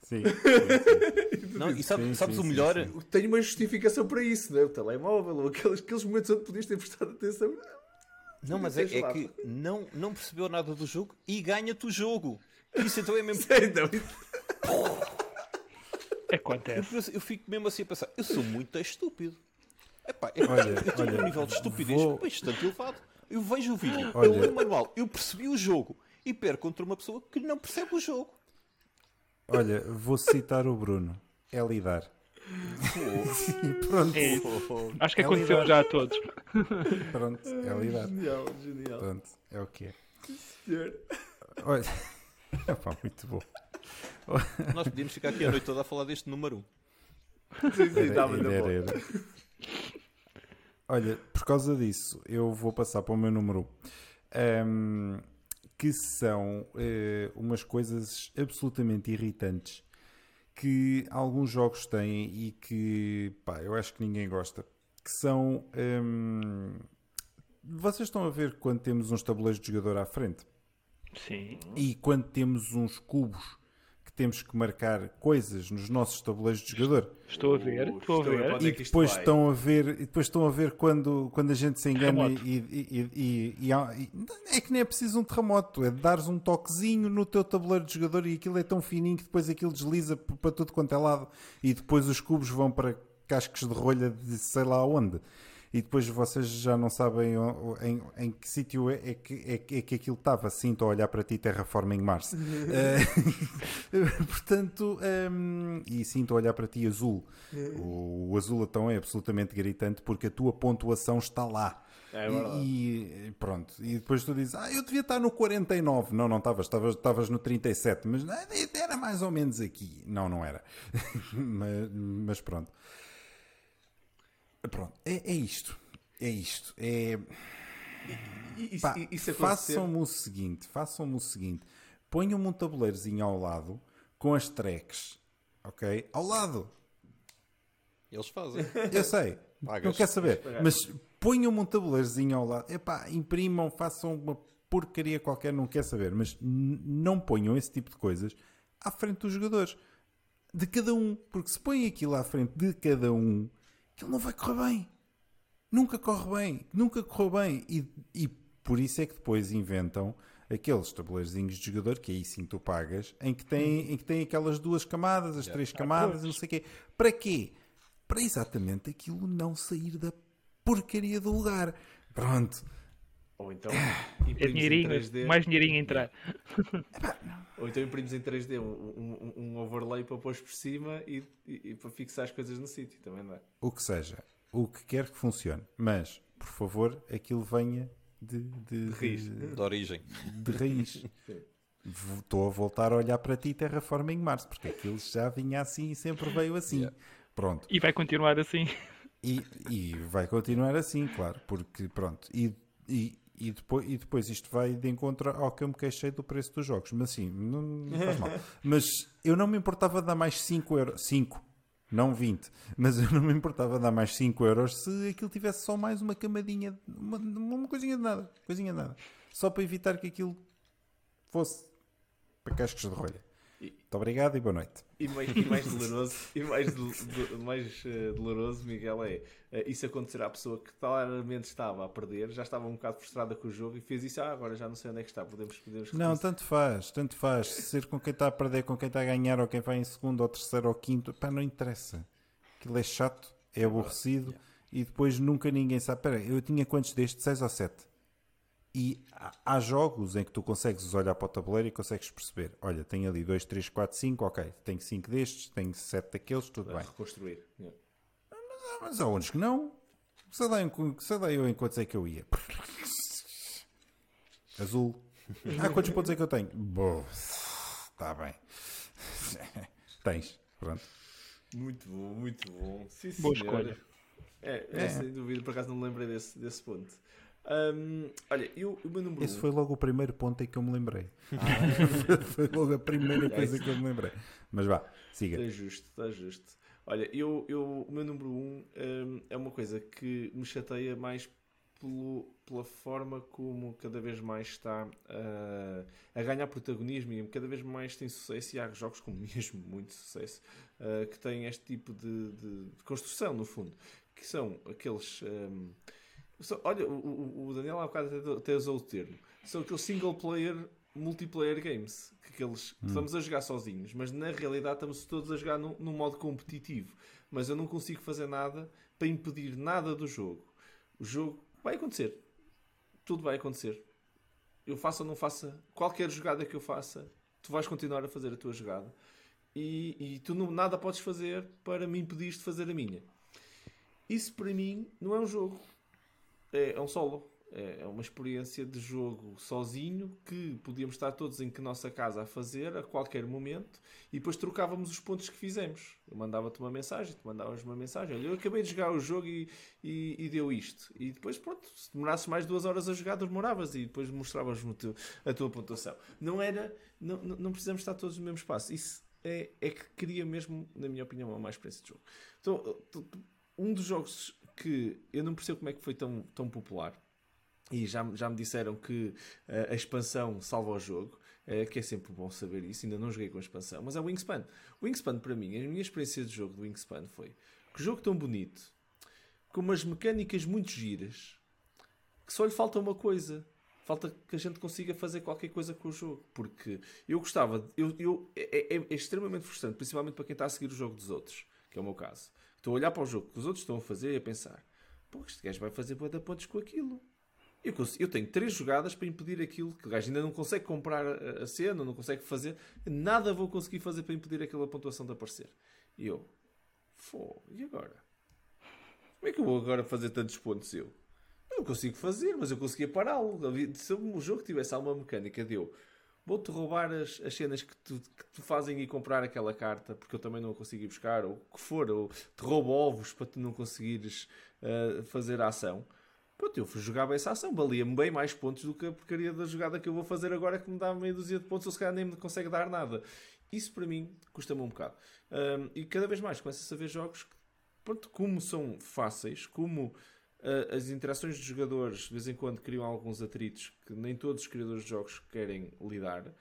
S3: Sim.
S4: não, e sabe, sim, sabes sim, o melhor?
S1: Sim, Tenho uma justificação para isso, não é? O telemóvel ou aqueles, aqueles momentos onde podias ter prestado atenção.
S4: Não, mas é, é que não, não percebeu nada do jogo e ganha-te o jogo. Isso então é mesmo.
S1: então...
S2: Acontece.
S4: Eu, eu, fico mesmo assim a pensar, eu sou muito estúpido. Epá, é, olha, eu tenho olha, um nível de estupidez vou... bastante elevado. Eu vejo o vídeo, olha... eu leio o manual, eu percebi o jogo e perco contra uma pessoa que não percebe o jogo.
S3: Olha, vou citar o Bruno. É lidar.
S2: Oh. pronto. É, acho que é aconteceu lidar. já a todos.
S3: Pronto, é lidar.
S1: Genial, genial.
S3: Pronto, é o que é.
S1: Senhor.
S3: Olha, Epá, muito bom.
S4: Nós podíamos ficar aqui a noite toda a falar deste número
S1: 1. Sim, sim, era, era, era.
S3: Olha, por causa disso, eu vou passar para o meu número 1. Um, que são uh, umas coisas absolutamente irritantes que alguns jogos têm e que pá, eu acho que ninguém gosta. Que são. Um, vocês estão a ver quando temos uns tabuleiros de jogador à frente?
S2: Sim.
S3: E quando temos uns cubos temos que marcar coisas nos nossos tabuleiros de jogador.
S2: Estou a ver, estou a ver.
S3: E depois estão a ver, e depois estão a ver quando, quando a gente se engana e, e, e, e, é que nem é preciso um terremoto, é dares um toquezinho no teu tabuleiro de jogador e aquilo é tão fininho que depois aquilo desliza para tudo quanto é lado e depois os cubos vão para cascos de rolha de sei lá onde e depois vocês já não sabem em, em que sítio é, é, que, é, é, que aquilo estava. Estou a olhar para ti, Terraforming Mars. uh, portanto, um, ehm, e sim, estou a olhar para ti, azul. O, o, azul então é absolutamente gritante porque a tua pontuação está lá.
S1: É
S3: e, e, pronto, e depois tu dizes, ah, eu devia estar no 49. Não, não estavas, estavas no 37, mas era mais ou menos aqui. Não, não era. mas, mas pronto. Pronto, é, é isto. É isto. É. façam-me o seguinte: façam-me o seguinte. Ponham-me um tabuleirozinho ao lado com as tracks. Ok? Ao lado.
S4: Eles fazem.
S3: Eu sei. Pagas. Não quer saber. Mas ponham-me um tabuleirozinho ao lado. Epá, imprimam, façam uma porcaria qualquer, não quer saber. Mas não ponham esse tipo de coisas à frente dos jogadores. De cada um. Porque se põem aquilo à frente de cada um, aquilo não vai correr bem. Nunca corre bem. Nunca correu bem. E, e por isso é que depois inventam aqueles tabuleirozinhos de jogador, que aí sim tu pagas, em que tem, em que tem aquelas duas camadas, as três camadas, não sei o quê. Para quê? Para exatamente aquilo não sair da porcaria do lugar. Pronto.
S1: Ou então
S2: é dinheirinho, 3D. mais dinheirinho a entrar.
S1: Ou então imprimes em 3D um, um, um overlay para pôr por cima e, e, e, para fixar as coisas no sítio, também dá.
S3: O que seja, o que quer que funcione, mas por favor, aquilo venha de, de,
S1: de raiz,
S4: de, de origem,
S3: de raiz. Estou a voltar a olhar para ti, Terraforming Mars, porque aquilo já vinha assim e sempre veio assim. Yeah. Pronto.
S2: E vai continuar assim.
S3: E, e vai continuar assim, claro, porque pronto. E, e, e depois, e depois isto vai de encontro ao que eu me queixei do preço dos jogos. Mas sim, não, não faz mal. Mas eu não me importava de dar mais 5 euros. 5, não 20. Mas eu não me importava dar mais 5 euros se aquilo tivesse só mais uma camadinha, uma, uma coisinha de nada. Coisinha de nada. Só para evitar que aquilo fosse para cascos de rolha. Muito obrigado e boa noite.
S1: E mais, e mais doloroso, e mais, do, mais uh, doloroso, Miguel, é uh, isso acontecer à pessoa que claramente estava a perder, já estava um bocado frustrada com o jogo e fez isso, ah, agora já não sei onde é que está, podemos, podemos
S3: Não, tanto faz, tanto faz. Ser com quem está a perder, com quem está a ganhar, ou quem vai em segundo, ou terceiro, ou quinto, pá, não interessa. Aquilo é chato, é aborrecido yeah. e depois nunca ninguém sabe. Espera, eu tinha quantos destes? Seis ou sete? E há jogos em que tu consegues olhar para o tabuleiro e consegues perceber: olha, tenho ali 2, 3, 4, 5, ok, tenho 5 destes, tenho 7 daqueles, tudo bem.
S1: reconstruir. Yeah.
S3: Mas, mas há uns que não. Se dá eu em quantos é que eu ia? Azul. Ah, quantos pontos é que eu tenho? Boa. Está bem. Tens. Pronto.
S1: Muito bom, muito bom. Sim,
S2: Boa escolha.
S1: É, é, é, sem dúvida, por acaso não me lembrei desse, desse ponto. Um, olha, eu, o meu número
S3: Esse um... foi logo o primeiro ponto em que eu me lembrei. Ah. foi logo a primeira coisa que eu me lembrei. Mas vá, siga.
S1: Está justo, está justo. Olha, eu, eu, o meu número um, um é uma coisa que me chateia mais pelo, pela forma como cada vez mais está uh, a ganhar protagonismo e cada vez mais tem sucesso. E há jogos com mesmo muito sucesso uh, que têm este tipo de, de, de, construção, no fundo, que são aqueles. Um, olha, o, o, Daniel há bocado até, usou o termo. São aqueles single player multiplayer games que, aqueles, hum. estamos a jogar sozinhos, mas na realidade estamos todos a jogar num, num modo competitivo. Mas eu não consigo fazer nada para impedir nada do jogo. O jogo Vai acontecer. Tudo vai acontecer. Eu faça ou não faça, qualquer jogada que eu faça, tu vais continuar a fazer a tua jogada. E, e tu não, nada podes fazer para me impedir de fazer a minha. Isso para mim não é um jogo. É, é um solo. É, é uma experiência de jogo sozinho que podíamos estar todos em que nossa casa a fazer a qualquer momento e depois trocávamos os pontos que fizemos. Eu mandava-te uma mensagem, tu mandavas uma mensagem. Olha, eu acabei de jogar o jogo e, e, e, deu isto. E depois, pronto, se demorasses mais duas horas a jogar, demoravas e depois mostravas teu, a tua pontuação. Não era, não, não precisamos estar todos no mesmo espaço. Isso é, é que cria mesmo, na minha opinião, uma mais experiência de jogo. Então, um dos jogos que eu não percebo como é que foi tão, tão popular e já, já me disseram que uh, a expansão salva o jogo, uh, que é sempre bom saber isso. Ainda não joguei com a expansão, mas é o Wingspan. O Wingspan, para mim, a minha experiência de jogo do Wingspan foi que jogo tão bonito, com umas mecânicas muito giras, que só lhe falta uma coisa. Falta que a gente consiga fazer qualquer coisa com o jogo. Porque eu gostava, eu, eu é, é, é extremamente frustrante, principalmente para quem está a seguir o jogo dos outros, que é o meu caso. Estou a olhar para o jogo que os outros estão a fazer e a pensar: pô, este gajo vai fazer boa pontos com aquilo eu, consigo, eu, tenho três jogadas para impedir aquilo que o gajo ainda não consegue comprar a, cena, não consegue fazer, nada vou conseguir fazer para impedir aquela pontuação de aparecer. E eu, fô, e agora? Como é que eu vou agora fazer tantos pontos eu? Eu não consigo fazer, mas eu conseguia pará-lo. Se o jogo tivesse alguma mecânica de eu vou-te roubar as, as cenas que te, que te fazem ir comprar aquela carta, porque eu também não a consegui buscar, ou o que for, ou te roubo ovos para tu não conseguires uh, fazer a ação Pronto, eu jogava essa ação, valia-me bem mais pontos do que a porcaria da jogada que eu vou fazer agora que me dá meia dúzia de pontos ou se calhar nem me consegue dar nada. Isso para mim custa-me um bocado. Um, e cada vez mais começa a ver jogos que, pronto, como são fáceis, como uh, as interações dos jogadores de vez em quando criam alguns atritos que nem todos os criadores de jogos querem lidar,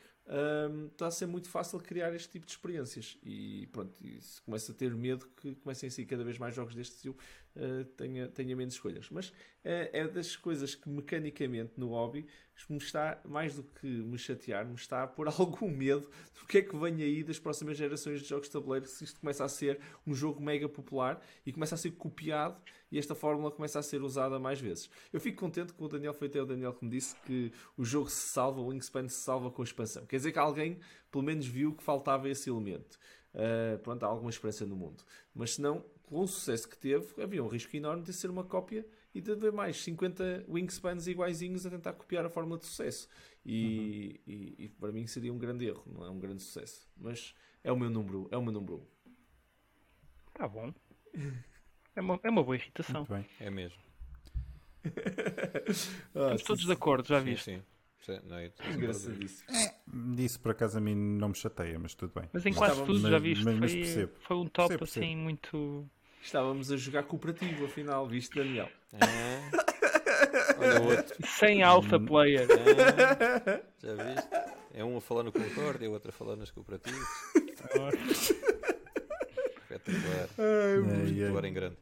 S1: está a ser muito fácil criar este tipo de experiências. E pronto, e se começa a ter medo que comecem a sair cada vez mais jogos deste estilo, uh, tenha, tenha menos escolhas. Mas uh, é das coisas que mecanicamente no hobby me está, mais do que me chatear, me está a pôr algum medo do que é que vem aí das próximas gerações de jogos de tabuleiro, se isto começa a ser um jogo mega popular e começa a ser copiado e esta fórmula começa a ser usada mais vezes. Eu fico contente que o Daniel foi até o Daniel que me disse que o jogo se salva, o Wingspan se salva com a expansão. Quer dizer que alguém pelo menos viu que faltava esse elemento. Uh, pronto, há alguma esperança no mundo. Mas se não, com o sucesso que teve, havia um risco enorme de ser uma cópia e de haver mais 50 wingspans iguaizinhos a tentar copiar a fórmula de sucesso. E, uhum. e, e, para mim seria um grande erro, não é um grande sucesso. Mas é o meu número, é o meu número 1. Um.
S2: Tá bom. É uma, é uma boa irritação.
S4: Muito bem. É mesmo.
S2: Estamos todos de acordo, já viste?
S4: Sim, sim. Não, é
S3: Engraçadíssimo. É, por acaso a mim não me chateia, mas tudo bem.
S2: Mas em quase tudo já viste, mas foi, foi, um top percebo, percebo. assim muito
S1: Estávamos a jogar cooperativo, afinal, viste, Daniel?
S4: É. Olha outro.
S2: Sem alpha hum. player.
S4: É. Já viste? É um a falar no Concorde e o outro a falar nas cooperativas. Espetacular. Ai, muito em grande.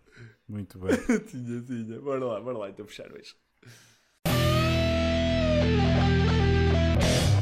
S3: Muito bem.
S1: tinha, tinha. Bora lá, bora lá então fechar hoje.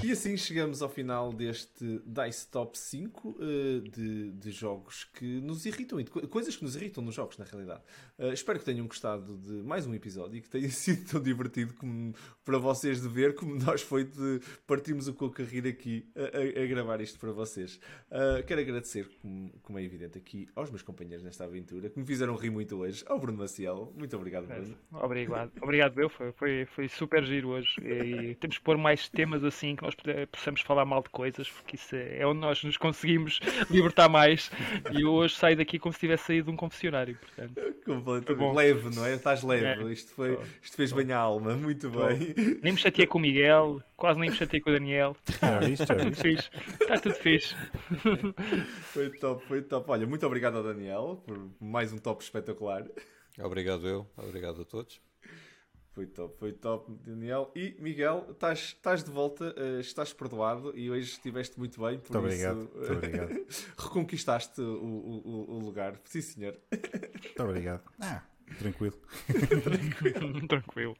S1: E assim chegamos ao final deste Dice Top 5 uh, eh, de, de, jogos que nos irritam, e coisas que nos irritam nos jogos, na realidade. Uh, espero que tenham gostado de mais um episódio e que tenha sido tão divertido como para vocês de ver, como nós foi de partirmos o coco a rir aqui a, a, a gravar isto para vocês. Uh, quero agradecer, como, como, é evidente aqui, aos meus companheiros nesta aventura, que me fizeram rir muito hoje, ao Bruno Maciel. Muito obrigado, Bruno.
S2: Obrigado, obrigado eu. Foi, foi, foi super giro hoje. E temos que pôr mais temas assim que nós nós possamos falar mal de coisas, porque isso é, é onde nós nos conseguimos libertar mais. E eu hoje saio daqui como se tivesse saído de um confessionário. Portanto,
S1: Completamente leve, não é? Estás leve. É. Isto, foi, isto fez bem a alma, muito bem.
S2: Nem me chateei com o Miguel, quase nem me chateei com o Daniel.
S3: É, isto,
S2: Está tudo fixe. Está tudo fixe.
S1: Foi top, foi top. Olha, muito obrigado ao Daniel por mais um top espetacular.
S4: Obrigado eu, obrigado a todos.
S1: Foi top, foi top, Daniel. E Miguel, estás, estás de volta, uh, estás perdoado e hoje estiveste muito bem.
S3: Por muito isso, obrigado, muito obrigado.
S1: reconquistaste o, o, o, lugar. Sim, senhor.
S3: Muito obrigado. Ah, tranquilo.
S2: tranquilo. tranquilo.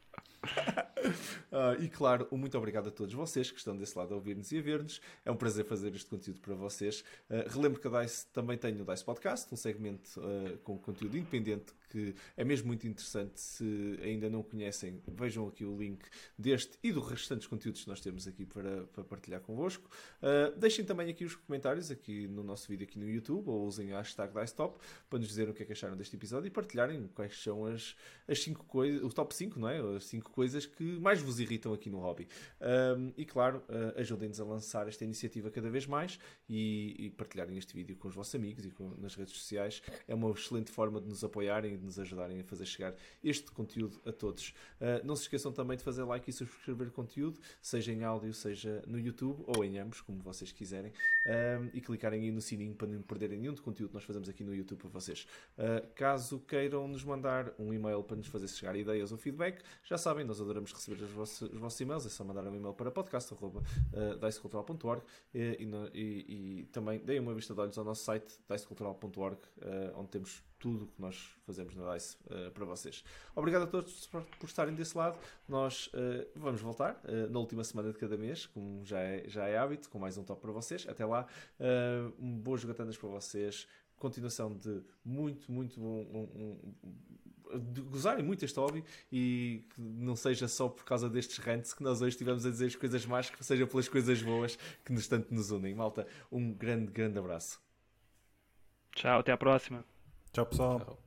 S1: Uh, e claro, um muito obrigado a todos vocês que estão desse lado a ouvir-nos e a ver-nos. É um prazer fazer este conteúdo para vocês. Uh, relembro que a DICE também tem o DICE Podcast, um segmento uh, com conteúdo independente que é mesmo muito interessante. Se ainda não conhecem, vejam aqui o link deste e dos restantes conteúdos que nós temos aqui para, para partilhar convosco. Uh, deixem também aqui os comentários aqui no nosso vídeo aqui no YouTube ou usem a hashtag DiceTop para nos dizer o que é que acharam deste episódio e partilharem quais são as, as cinco coisas, o top 5, não é? As cinco coisas que mais vos irritam aqui no hobby. Um, e claro, uh, ajudem-nos a lançar esta iniciativa cada vez mais e, e partilharem este vídeo com os vossos amigos e com, nas redes sociais. É uma excelente forma de nos apoiarem e de nos ajudarem a fazer chegar este conteúdo a todos. Uh, não se esqueçam também de fazer like e subscrever conteúdo, seja em áudio, seja no YouTube ou em ambos, como vocês quiserem, um, e clicarem aí no sininho para não perderem nenhum de conteúdo que nós fazemos aqui no YouTube para vocês. Uh, caso queiram nos mandar um e-mail para nos fazer chegar ideias ou feedback, já sabem, nós adoramos receber os vossos, os vossos e-mails, é só mandar um e-mail para podcast.dicecultural.org e, e, e, também deem uma vista de olhos ao nosso site dicecultural.org, uh, onde temos tudo o que nós fazemos na DICE uh, para vocês. Obrigado a todos por, por estarem desse lado. Nós uh, vamos voltar uh, na última semana de cada mês, como já é, já é hábito, com mais um top para vocês. Até lá, um boas jogatanas para vocês. Continuação de muito, muito bom. Um, um, de gozarem muito este hobby e que não seja só por causa destes rants que nós hoje estivemos a dizer as coisas más, que seja pelas coisas boas que nos tanto nos unem. Malta, um grande, grande abraço.
S2: Tchau, até à próxima.
S3: Kjapp, sa.